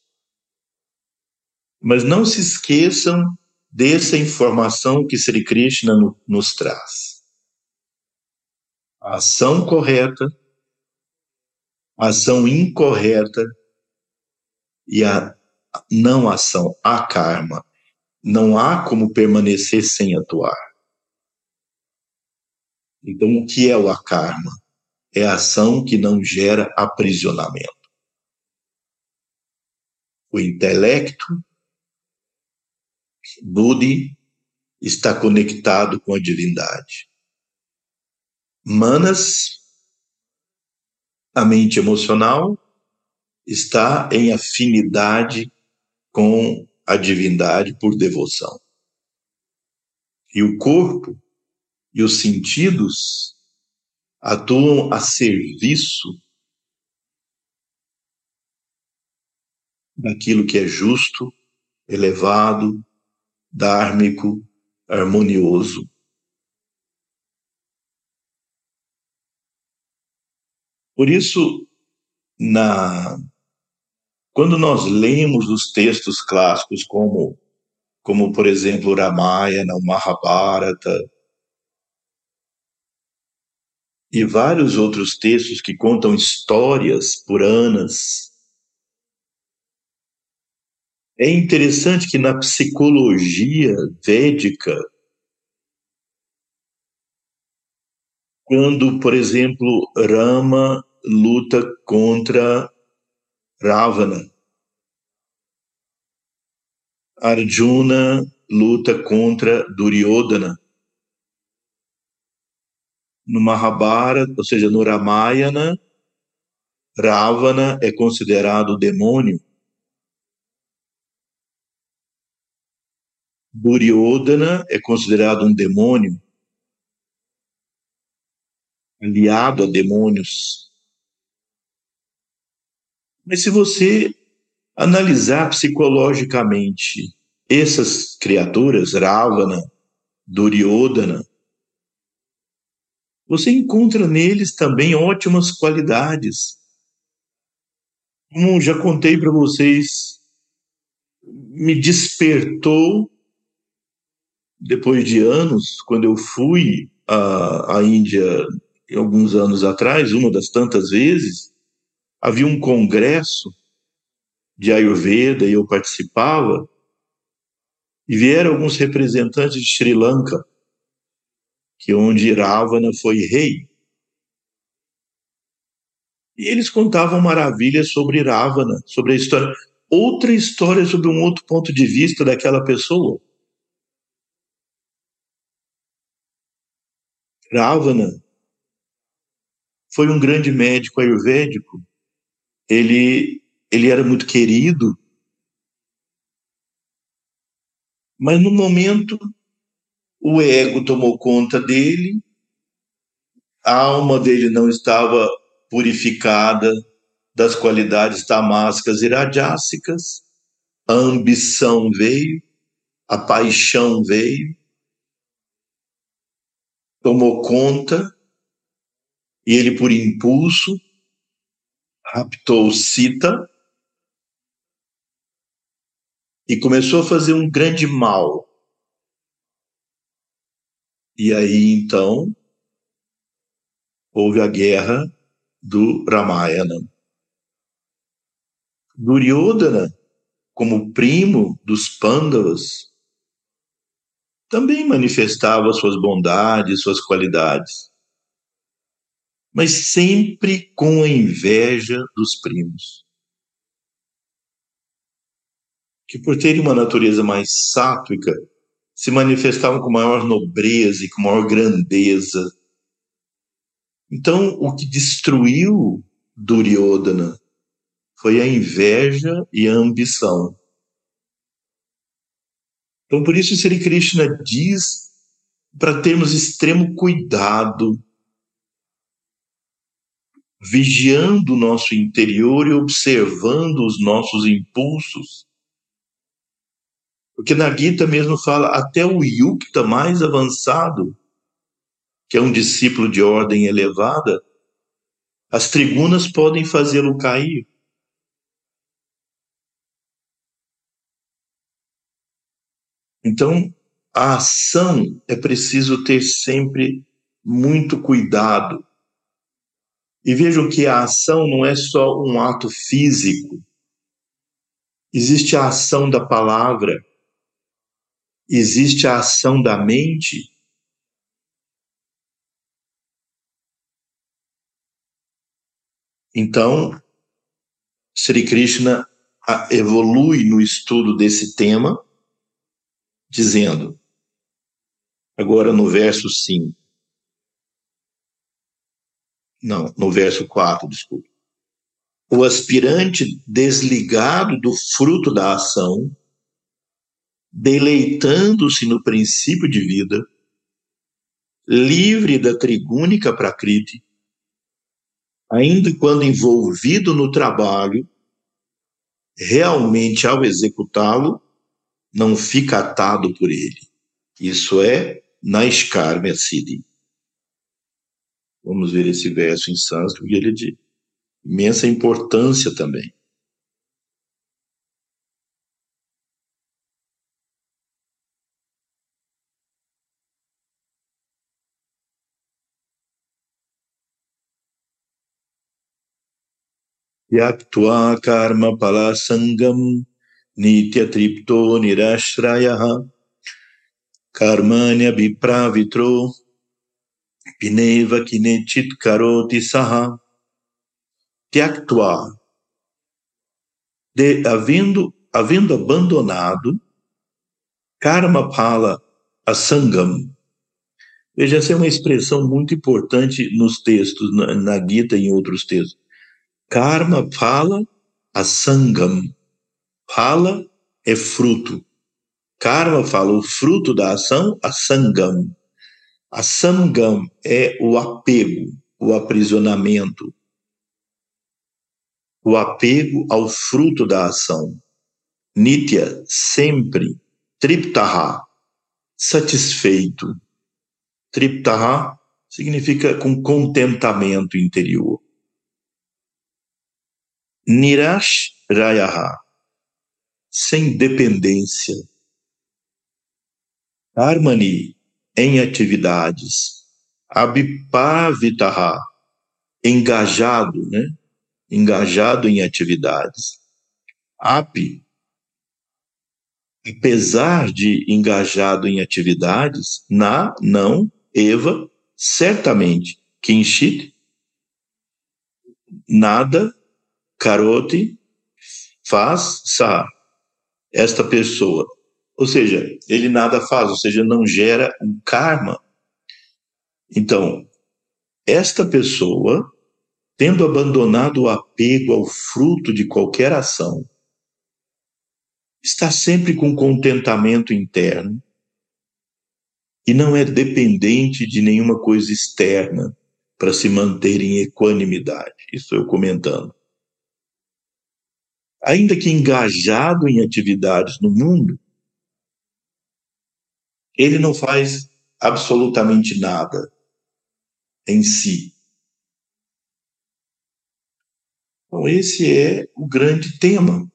Mas não se esqueçam dessa informação que Sri Krishna nos traz. A ação correta ação incorreta e a não ação, a karma. Não há como permanecer sem atuar. Então, o que é o akarma? É a ação que não gera aprisionamento. O intelecto, Buddhi, está conectado com a divindade. Manas a mente emocional está em afinidade com a divindade por devoção. E o corpo e os sentidos atuam a serviço daquilo que é justo, elevado, dármico, harmonioso. Por isso, na quando nós lemos os textos clássicos como como por exemplo Ramayana, o Mahabharata e vários outros textos que contam histórias puranas, é interessante que na psicologia védica quando, por exemplo, Rama luta contra Ravana. Arjuna luta contra Duryodhana. No Mahabharata, ou seja, no Ramayana, Ravana é considerado demônio. Duryodhana é considerado um demônio aliado a demônios. Mas se você analisar psicologicamente essas criaturas, Ravana, Duryodhana, você encontra neles também ótimas qualidades. Como já contei para vocês me despertou depois de anos, quando eu fui à, à Índia alguns anos atrás, uma das tantas vezes, havia um congresso de Ayurveda e eu participava, e vieram alguns representantes de Sri Lanka, que onde Ravana foi rei. E eles contavam maravilhas sobre Ravana, sobre a história, outra história sobre um outro ponto de vista daquela pessoa. Ravana foi um grande médico ayurvédico. Ele, ele era muito querido, mas no momento o ego tomou conta dele, a alma dele não estava purificada das qualidades tamásicas e rajássicas, a ambição veio, a paixão veio, tomou conta e ele, por impulso, raptou Sita e começou a fazer um grande mal. E aí, então, houve a guerra do Ramayana. Duryodhana, como primo dos Pandavas, também manifestava suas bondades, suas qualidades, mas sempre com a inveja dos primos. Que por terem uma natureza mais sátrica, se manifestavam com maior nobreza e com maior grandeza. Então, o que destruiu Duryodhana foi a inveja e a ambição. Então, por isso, Sri Krishna diz para termos extremo cuidado, vigiando o nosso interior e observando os nossos impulsos. Porque na Gita mesmo fala, até o Yukta mais avançado, que é um discípulo de ordem elevada, as tribunas podem fazê-lo cair. Então, a ação é preciso ter sempre muito cuidado. E vejam que a ação não é só um ato físico. Existe a ação da palavra, existe a ação da mente. Então, Sri Krishna evolui no estudo desse tema dizendo, agora no verso 5, não, no verso 4, desculpe. O aspirante desligado do fruto da ação, deleitando-se no princípio de vida, livre da trigúnica prakriti, ainda quando envolvido no trabalho, realmente ao executá-lo, não fica atado por ele. Isso é Naiskarmya Siddhi Vamos ver esse verso em sânscrito, e ele é de imensa importância também. Yaktva karma palasangam नित्यतृप्तो निराश्रयः कर्मण्यभिप्रावित्रो pineva kinechit karoti saha tyaktva de havendo havendo abandonado karma pala asangam veja essa é uma expressão muito importante nos textos na, na Gita e em outros textos karma pala asangam Phala é fruto. Karma fala o fruto da ação, a sangam. A sangam é o apego, o aprisionamento. O apego ao fruto da ação. Nitya, sempre. Triptaha, satisfeito. Triptaha significa com contentamento interior. Nirash Rayaha, sem dependência. Harmony em atividades. Abhipavitaha, engajado, né? Engajado em atividades. Api, apesar de engajado em atividades, na, não, Eva, certamente, Kinshit, nada, Karoti, faz, Sa, esta pessoa. Ou seja, ele nada faz, ou seja, não gera um karma. Então, esta pessoa, tendo abandonado o apego ao fruto de qualquer ação, está sempre com contentamento interno e não é dependente de nenhuma coisa externa para se manter em equanimidade. Isso eu comentando. Ainda que engajado em atividades no mundo, ele não faz absolutamente nada em si. Então, esse é o grande tema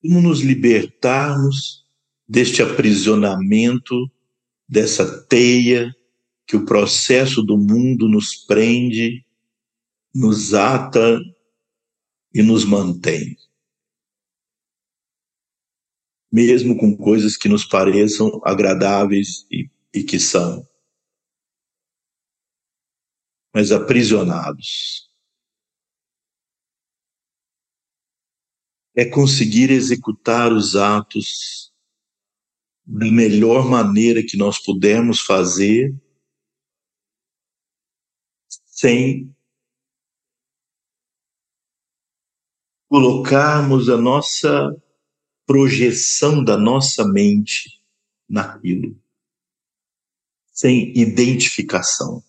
como nos libertarmos deste aprisionamento, dessa teia que o processo do mundo nos prende, nos ata e nos mantém. Mesmo com coisas que nos pareçam agradáveis e, e que são, mas aprisionados. é conseguir executar os atos da melhor maneira que nós pudermos fazer, sem colocarmos a nossa projeção da nossa mente naquilo, sem identificação.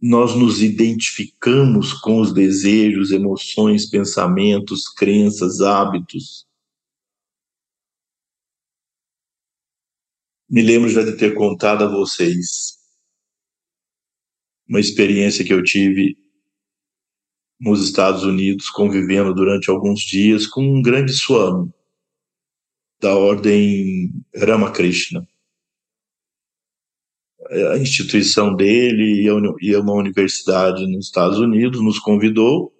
nós nos identificamos com os desejos, emoções, pensamentos, crenças, hábitos. Me lembro já de ter contado a vocês uma experiência que eu tive nos Estados Unidos, convivendo durante alguns dias com um grande swami da ordem Ramakrishna a instituição dele e uma universidade nos Estados Unidos nos convidou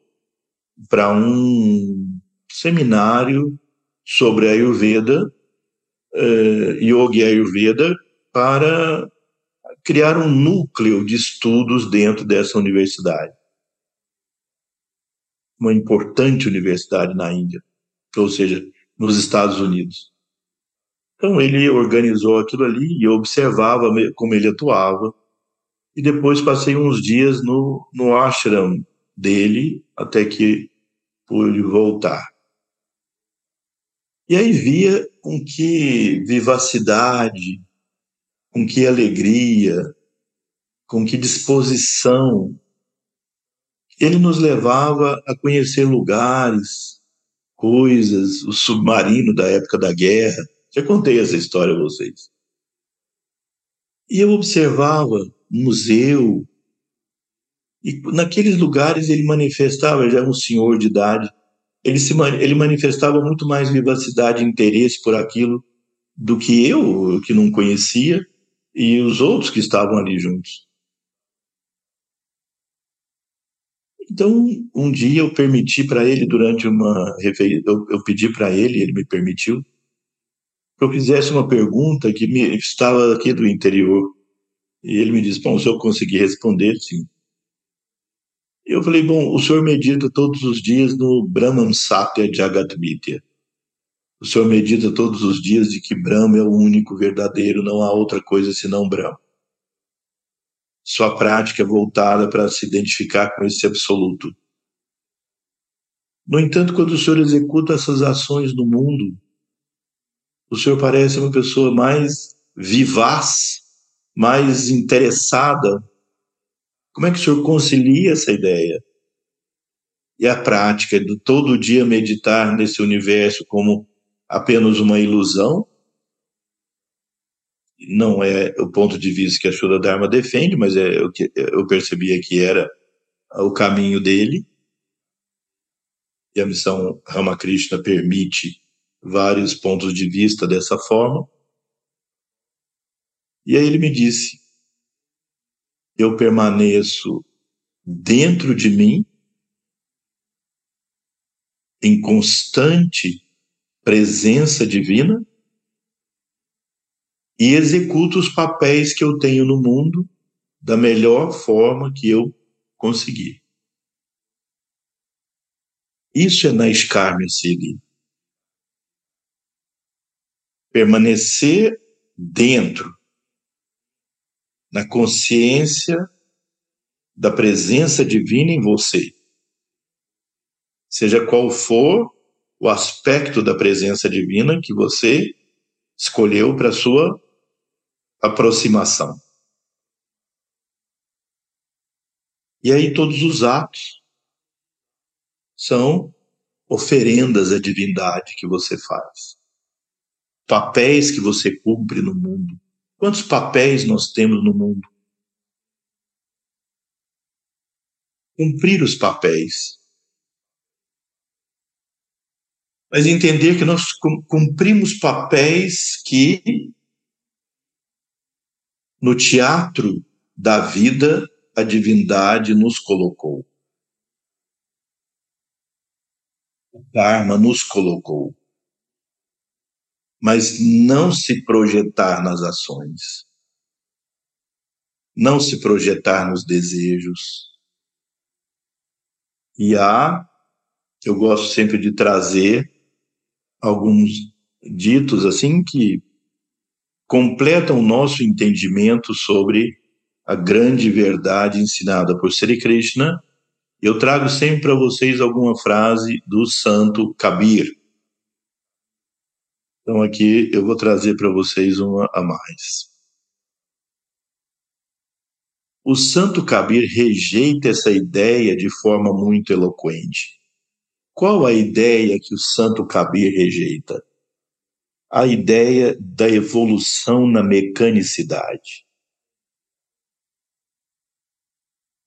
para um seminário sobre Ayurveda, eh, Yoga e Ayurveda, para criar um núcleo de estudos dentro dessa universidade. Uma importante universidade na Índia, ou seja, nos Estados Unidos. Então ele organizou aquilo ali e eu observava como ele atuava. E depois passei uns dias no, no ashram dele até que pude voltar. E aí via com que vivacidade, com que alegria, com que disposição ele nos levava a conhecer lugares, coisas, o submarino da época da guerra, já contei essa história a vocês. E eu observava museu, e naqueles lugares ele manifestava, já um senhor de idade, ele, se, ele manifestava muito mais vivacidade e interesse por aquilo do que eu, que não conhecia, e os outros que estavam ali juntos. Então, um dia eu permiti para ele, durante uma eu, eu pedi para ele, ele me permitiu, que eu fizesse uma pergunta que me estava aqui do interior. E ele me disse: Bom, se eu conseguir responder, sim. Eu falei: Bom, o senhor medita todos os dias no Brahman Satya Jagatmitya. O senhor medita todos os dias de que Brahma é o único verdadeiro, não há outra coisa senão Brahma. Sua prática é voltada para se identificar com esse absoluto. No entanto, quando o senhor executa essas ações no mundo, o senhor parece uma pessoa mais vivaz, mais interessada. Como é que o senhor concilia essa ideia? E a prática de todo dia meditar nesse universo como apenas uma ilusão? Não é o ponto de vista que a Shura Dharma defende, mas é o que eu percebia que era o caminho dele. e a missão Ramakrishna permite vários pontos de vista dessa forma. E aí ele me disse: eu permaneço dentro de mim, em constante presença divina, e executo os papéis que eu tenho no mundo da melhor forma que eu conseguir. Isso é na escárnio seguir. Permanecer dentro, na consciência da presença divina em você. Seja qual for o aspecto da presença divina que você escolheu para sua aproximação. E aí todos os atos são oferendas à divindade que você faz. Papéis que você cumpre no mundo. Quantos papéis nós temos no mundo? Cumprir os papéis. Mas entender que nós cumprimos papéis que no teatro da vida a divindade nos colocou. O karma nos colocou. Mas não se projetar nas ações. Não se projetar nos desejos. E há, eu gosto sempre de trazer alguns ditos assim que completam o nosso entendimento sobre a grande verdade ensinada por Sri Krishna, eu trago sempre para vocês alguma frase do santo Kabir. Então aqui eu vou trazer para vocês uma a mais. O santo Kabir rejeita essa ideia de forma muito eloquente. Qual a ideia que o santo Kabir rejeita? A ideia da evolução na mecanicidade.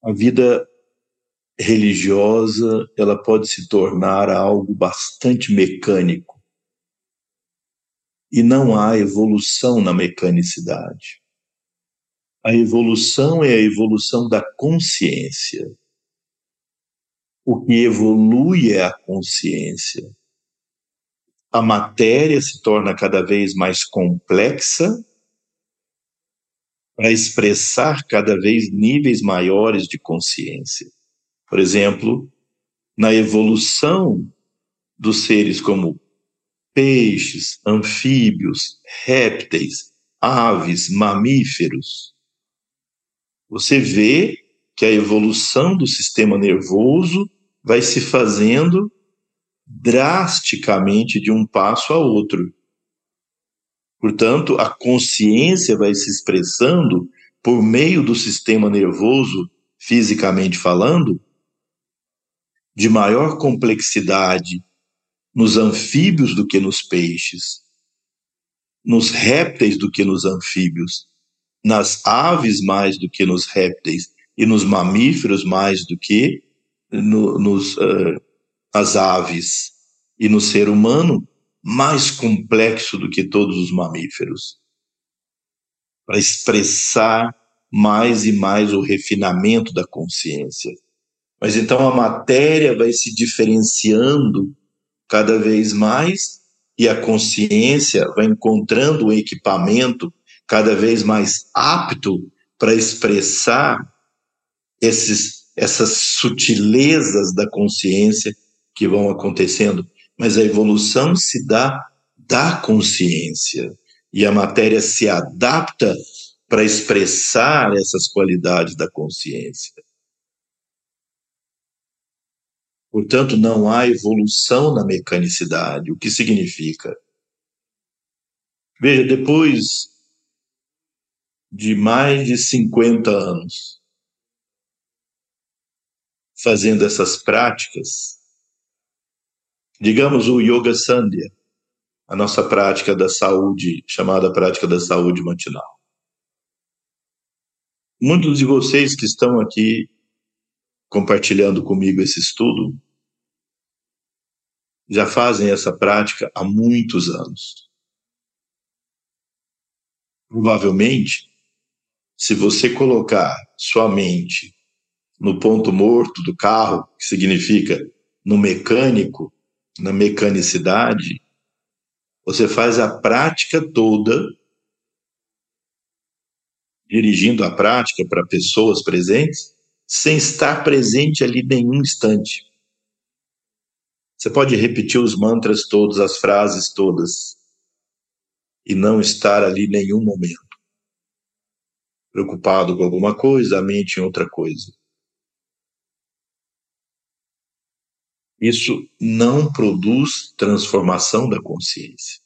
a vida religiosa ela pode se tornar algo bastante mecânico e não há evolução na mecanicidade. A evolução é a evolução da consciência. O que evolui é a consciência. A matéria se torna cada vez mais complexa para expressar cada vez níveis maiores de consciência. Por exemplo, na evolução dos seres como peixes, anfíbios, répteis, aves, mamíferos, você vê que a evolução do sistema nervoso vai se fazendo drasticamente de um passo a outro. Portanto, a consciência vai se expressando por meio do sistema nervoso, fisicamente falando, de maior complexidade nos anfíbios do que nos peixes, nos répteis do que nos anfíbios, nas aves mais do que nos répteis e nos mamíferos mais do que no, nos, uh, as aves e no ser humano mais complexo do que todos os mamíferos, para expressar mais e mais o refinamento da consciência. Mas então a matéria vai se diferenciando cada vez mais e a consciência vai encontrando um equipamento cada vez mais apto para expressar esses, essas sutilezas da consciência que vão acontecendo mas a evolução se dá da consciência e a matéria se adapta para expressar essas qualidades da consciência. Portanto, não há evolução na mecanicidade. O que significa? Veja, depois de mais de 50 anos fazendo essas práticas, digamos o Yoga Sandhya, a nossa prática da saúde, chamada prática da saúde matinal. Muitos de vocês que estão aqui compartilhando comigo esse estudo já fazem essa prática há muitos anos. Provavelmente, se você colocar sua mente no ponto morto do carro, que significa no mecânico, na mecanicidade, você faz a prática toda, dirigindo a prática para pessoas presentes, sem estar presente ali nenhum instante. Você pode repetir os mantras todos, as frases todas, e não estar ali nenhum momento. Preocupado com alguma coisa, a mente em outra coisa. Isso não produz transformação da consciência.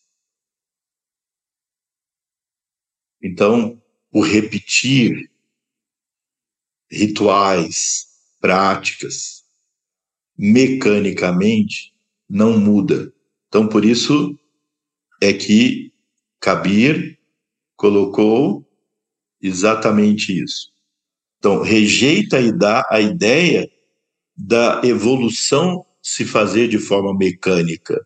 Então, o repetir rituais, práticas, mecanicamente, não muda. Então, por isso é que Kabir colocou exatamente isso. Então, rejeita e dá a ideia da evolução se fazer de forma mecânica,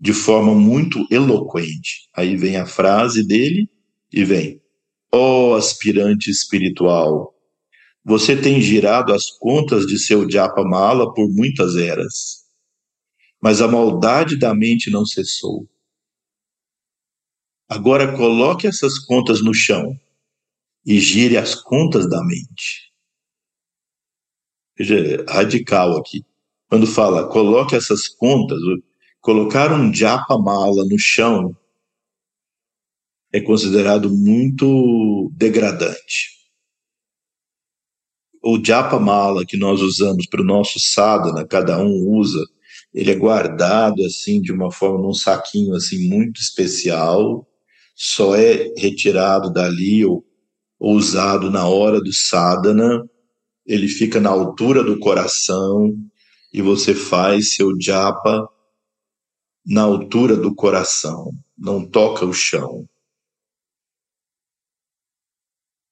de forma muito eloquente. Aí vem a frase dele e vem: Ó oh, aspirante espiritual, você tem girado as contas de seu japa mala por muitas eras, mas a maldade da mente não cessou. Agora coloque essas contas no chão e gire as contas da mente. Veja, radical aqui quando fala coloque essas contas, colocar um japa mala no chão é considerado muito degradante. O japa mala que nós usamos para o nosso sadhana, cada um usa, ele é guardado assim de uma forma num saquinho assim muito especial, só é retirado dali ou, ou usado na hora do sadhana, ele fica na altura do coração, e você faz seu japa na altura do coração, não toca o chão.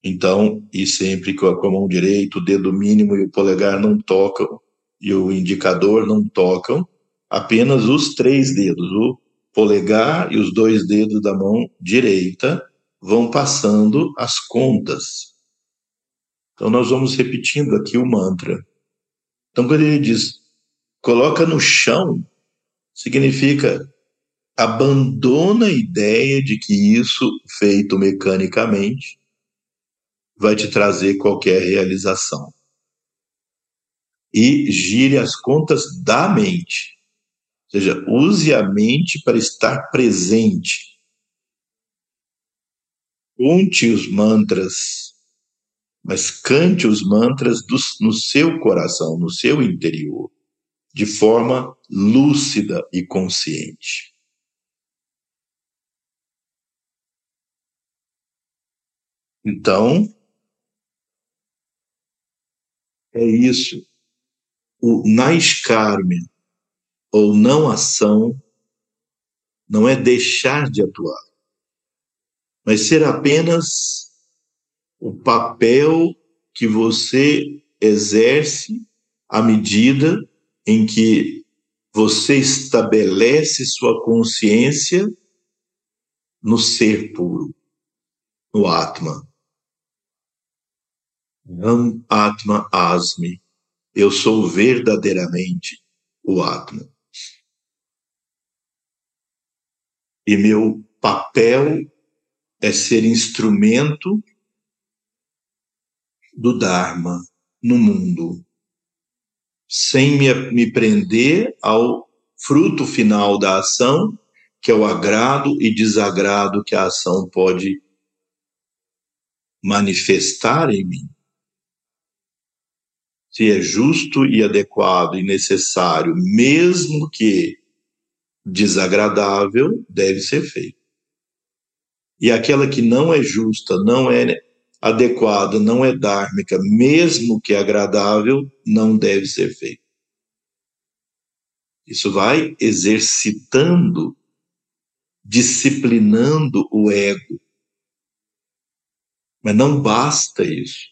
Então, e sempre com a mão direita, o dedo mínimo e o polegar não tocam, e o indicador não tocam, apenas os três dedos, o polegar e os dois dedos da mão direita vão passando as contas. Então, nós vamos repetindo aqui o mantra. Então, quando ele diz coloca no chão significa abandona a ideia de que isso feito mecanicamente vai te trazer qualquer realização. E gire as contas da mente. Ou seja, use a mente para estar presente. Conte os mantras, mas cante os mantras do, no seu coração, no seu interior de forma lúcida e consciente. Então, é isso. O naiskarma, ou não ação, não é deixar de atuar, mas ser apenas o papel que você exerce à medida em que você estabelece sua consciência no ser puro, no Atma. Ram Atma Asmi. Eu sou verdadeiramente o Atma. E meu papel é ser instrumento do Dharma no mundo sem me, me prender ao fruto final da ação, que é o agrado e desagrado que a ação pode manifestar em mim. Se é justo e adequado e necessário, mesmo que desagradável, deve ser feito. E aquela que não é justa, não é adequada, não é dármica, mesmo que agradável, não deve ser feito. Isso vai exercitando, disciplinando o ego. Mas não basta isso.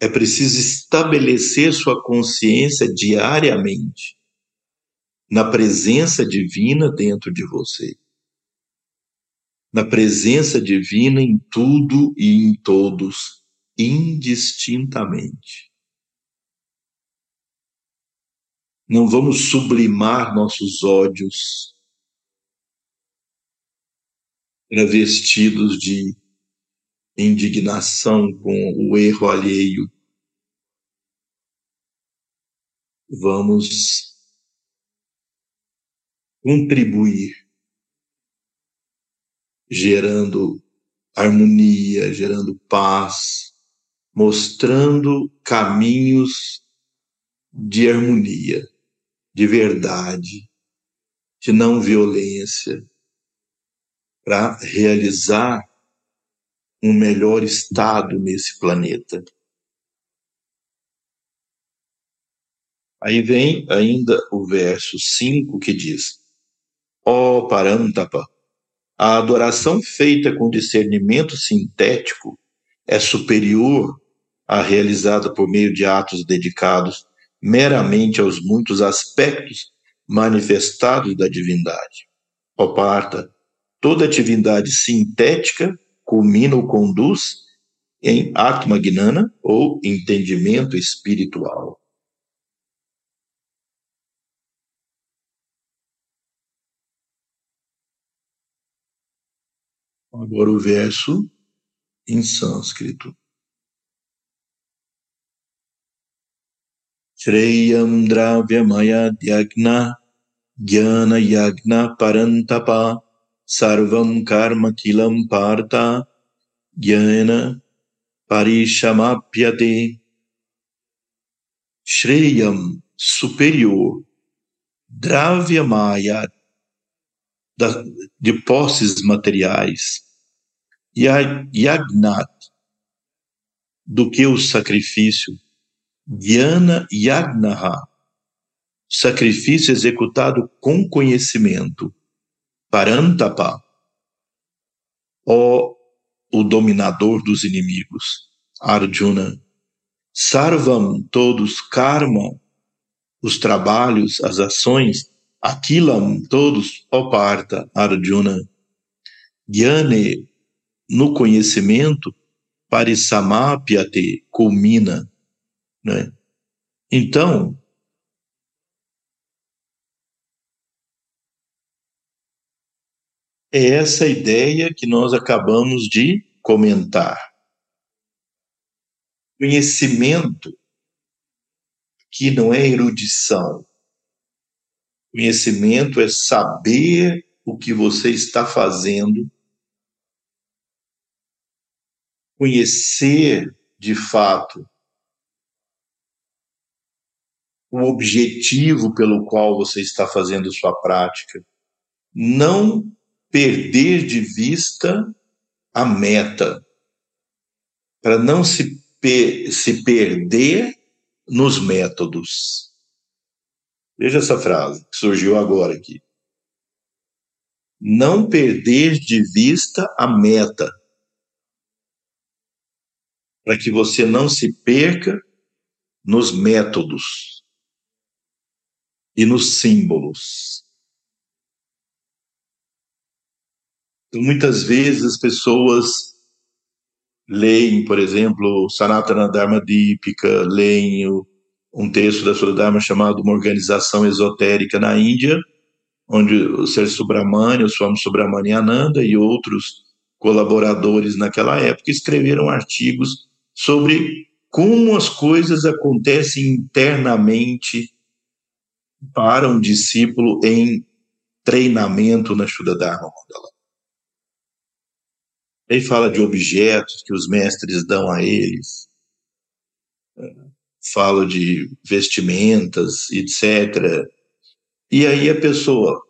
É preciso estabelecer sua consciência diariamente na presença divina dentro de você. Na presença divina em tudo e em todos, indistintamente. Não vamos sublimar nossos ódios travestidos de indignação com o erro alheio. Vamos contribuir, gerando harmonia, gerando paz, mostrando caminhos de harmonia, de verdade, de não violência, para realizar um melhor estado nesse planeta. Aí vem ainda o verso 5 que diz: Ó oh, Parantapa, a adoração feita com discernimento sintético é superior à realizada por meio de atos dedicados meramente aos muitos aspectos manifestados da divindade. Ó Parta, toda atividade sintética culmina ou conduz em Atma Gnana, ou entendimento espiritual. Agora o verso em sânscrito. Shreyam Dravyamaya Yagna Jnana Yagna Parantapa Sarvam Karma Kilam Parta Jnana Parishamapyate Shreyam superior Dravyamaya de posses materiais, yagnat, do que o sacrifício, Jnana Yagnaha, sacrifício executado com conhecimento, Parantapa, ó o dominador dos inimigos, Arjuna, Sarvam, todos, Karma, os trabalhos, as ações, Aquilam, todos, ó Parta, Arjuna, Gyane, no conhecimento, Parisamapyate, culmina. Né? Então, é essa ideia que nós acabamos de comentar. Conhecimento que não é erudição, Conhecimento é saber o que você está fazendo, conhecer de fato o objetivo pelo qual você está fazendo sua prática, não perder de vista a meta, para não se, se perder nos métodos. Veja essa frase que surgiu agora aqui. Não perder de vista a meta, para que você não se perca nos métodos e nos símbolos. Então, muitas vezes as pessoas leem, por exemplo, Sanatana Dharma Dípica, leem um texto da Sudha chamado Uma Organização Esotérica na Índia, onde o Ser Subramania, o Swami Subramaniananda e outros colaboradores naquela época escreveram artigos sobre como as coisas acontecem internamente para um discípulo em treinamento na Shuddha Dharma Mandala. Ele fala de objetos que os mestres dão a eles, falo de vestimentas, etc. E aí a pessoa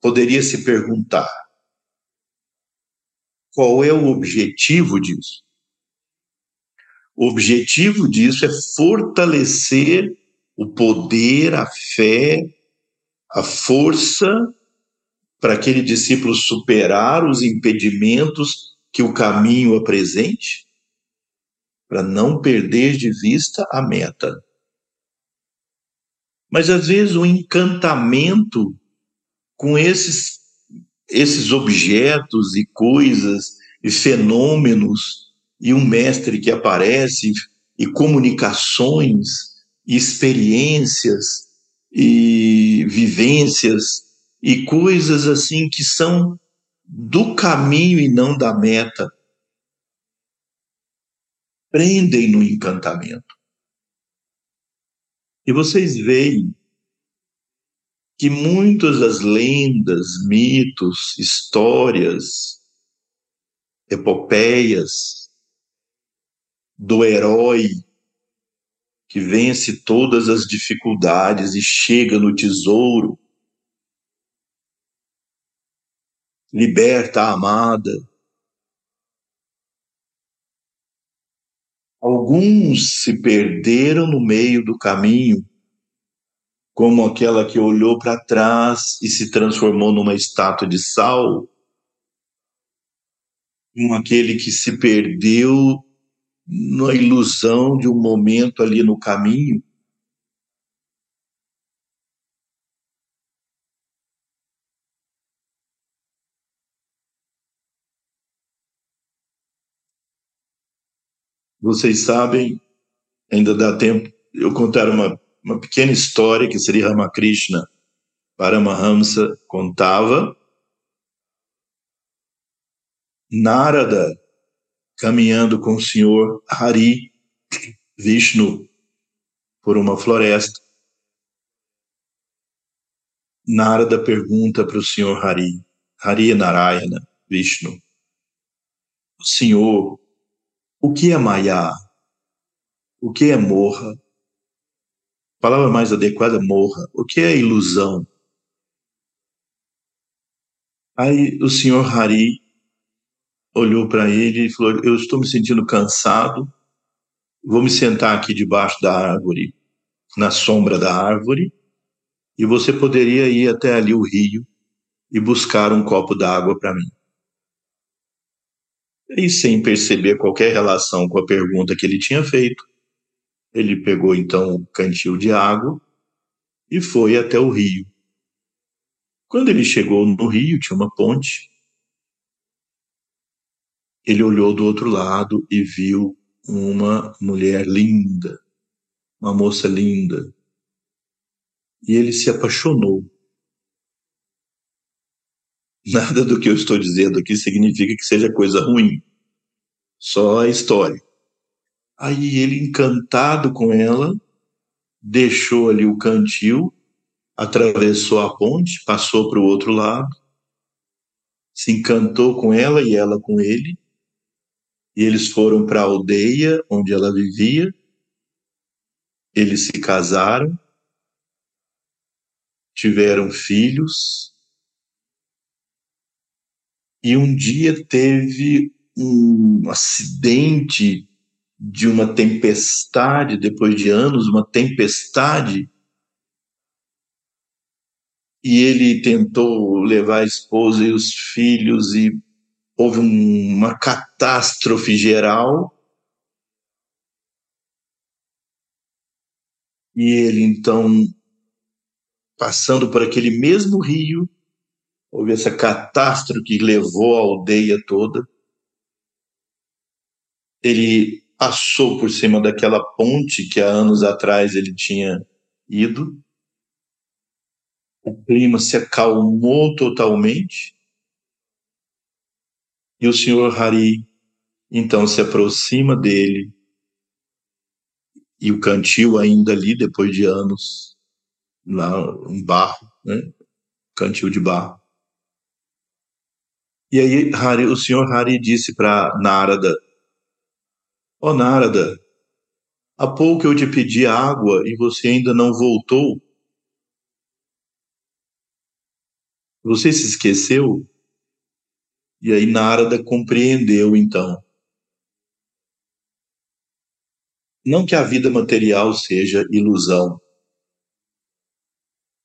poderia se perguntar: qual é o objetivo disso? O objetivo disso é fortalecer o poder, a fé, a força para aquele discípulo superar os impedimentos que o caminho apresente para não perder de vista a meta. Mas às vezes o encantamento com esses esses objetos e coisas e fenômenos e um mestre que aparece e comunicações e experiências e vivências e coisas assim que são do caminho e não da meta prendem no encantamento. E vocês veem que muitas das lendas, mitos, histórias, epopeias do herói que vence todas as dificuldades e chega no tesouro, liberta a amada. Alguns se perderam no meio do caminho como aquela que olhou para trás e se transformou numa estátua de sal, como aquele que se perdeu na ilusão de um momento ali no caminho. Vocês sabem, ainda dá tempo, eu contar uma uma pequena história que Sri Ramakrishna Paramahamsa contava. Narada caminhando com o senhor Hari Vishnu por uma floresta. Narada pergunta para o senhor Hari, Hari Narayana Vishnu, o senhor, o que é Maya? O que é Morra? palavra mais adequada, morra. O que é ilusão? Aí o senhor Hari olhou para ele e falou: Eu estou me sentindo cansado, vou me sentar aqui debaixo da árvore, na sombra da árvore, e você poderia ir até ali o rio e buscar um copo d'água para mim. E sem perceber qualquer relação com a pergunta que ele tinha feito, ele pegou então o cantil de água e foi até o rio. Quando ele chegou no rio, tinha uma ponte. Ele olhou do outro lado e viu uma mulher linda, uma moça linda. E ele se apaixonou. Nada do que eu estou dizendo aqui significa que seja coisa ruim. Só a história. Aí ele, encantado com ela, deixou ali o cantil, atravessou a ponte, passou para o outro lado, se encantou com ela e ela com ele, e eles foram para a aldeia onde ela vivia, eles se casaram, tiveram filhos, e um dia teve um acidente de uma tempestade, depois de anos, uma tempestade, e ele tentou levar a esposa e os filhos, e houve um, uma catástrofe geral. E ele, então, passando por aquele mesmo rio, houve essa catástrofe que levou a aldeia toda. Ele passou por cima daquela ponte que há anos atrás ele tinha ido. O clima se acalmou totalmente. E o senhor Hari então se aproxima dele. E o cantil ainda ali, depois de anos, lá em barro, né? Cantil de barro. E aí Hari, o senhor Hari disse para Narada, Ó oh, Narada, há pouco eu te pedi água e você ainda não voltou. Você se esqueceu? E aí Narada compreendeu então. Não que a vida material seja ilusão,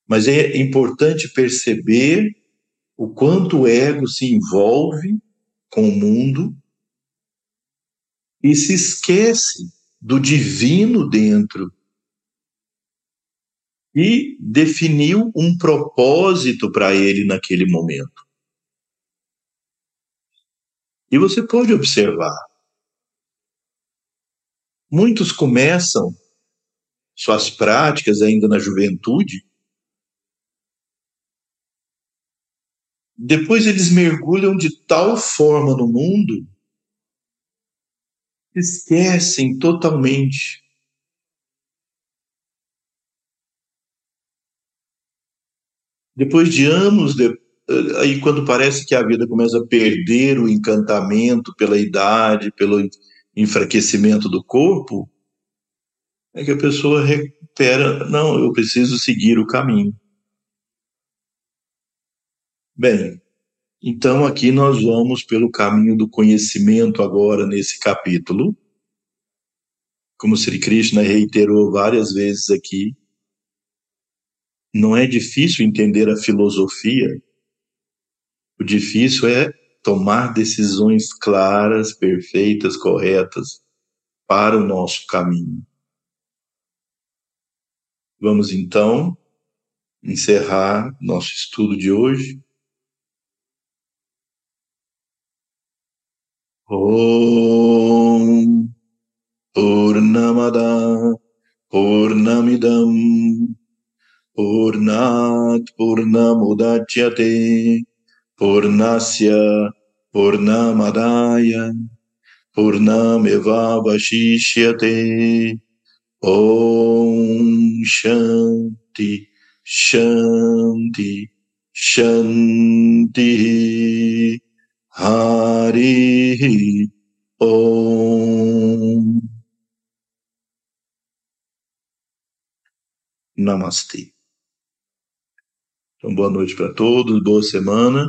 mas é importante perceber o quanto o ego se envolve com o mundo e se esquece do divino dentro. e definiu um propósito para ele naquele momento. E você pode observar. Muitos começam suas práticas ainda na juventude. Depois eles mergulham de tal forma no mundo, esquecem totalmente Depois de anos, aí quando parece que a vida começa a perder o encantamento pela idade, pelo enfraquecimento do corpo, é que a pessoa recupera, não, eu preciso seguir o caminho. Bem, então aqui nós vamos pelo caminho do conhecimento agora nesse capítulo. Como Sri Krishna reiterou várias vezes aqui, não é difícil entender a filosofia. O difícil é tomar decisões claras, perfeitas, corretas para o nosso caminho. Vamos então encerrar nosso estudo de hoje. Om Purnamada Purnamidam Purnat Purnamudachyate Purnasya Purnamadaya Purnameva Vashishyate Om Shanti Shanti Shanti Hari Om Namaste. Então, boa noite para todos, boa semana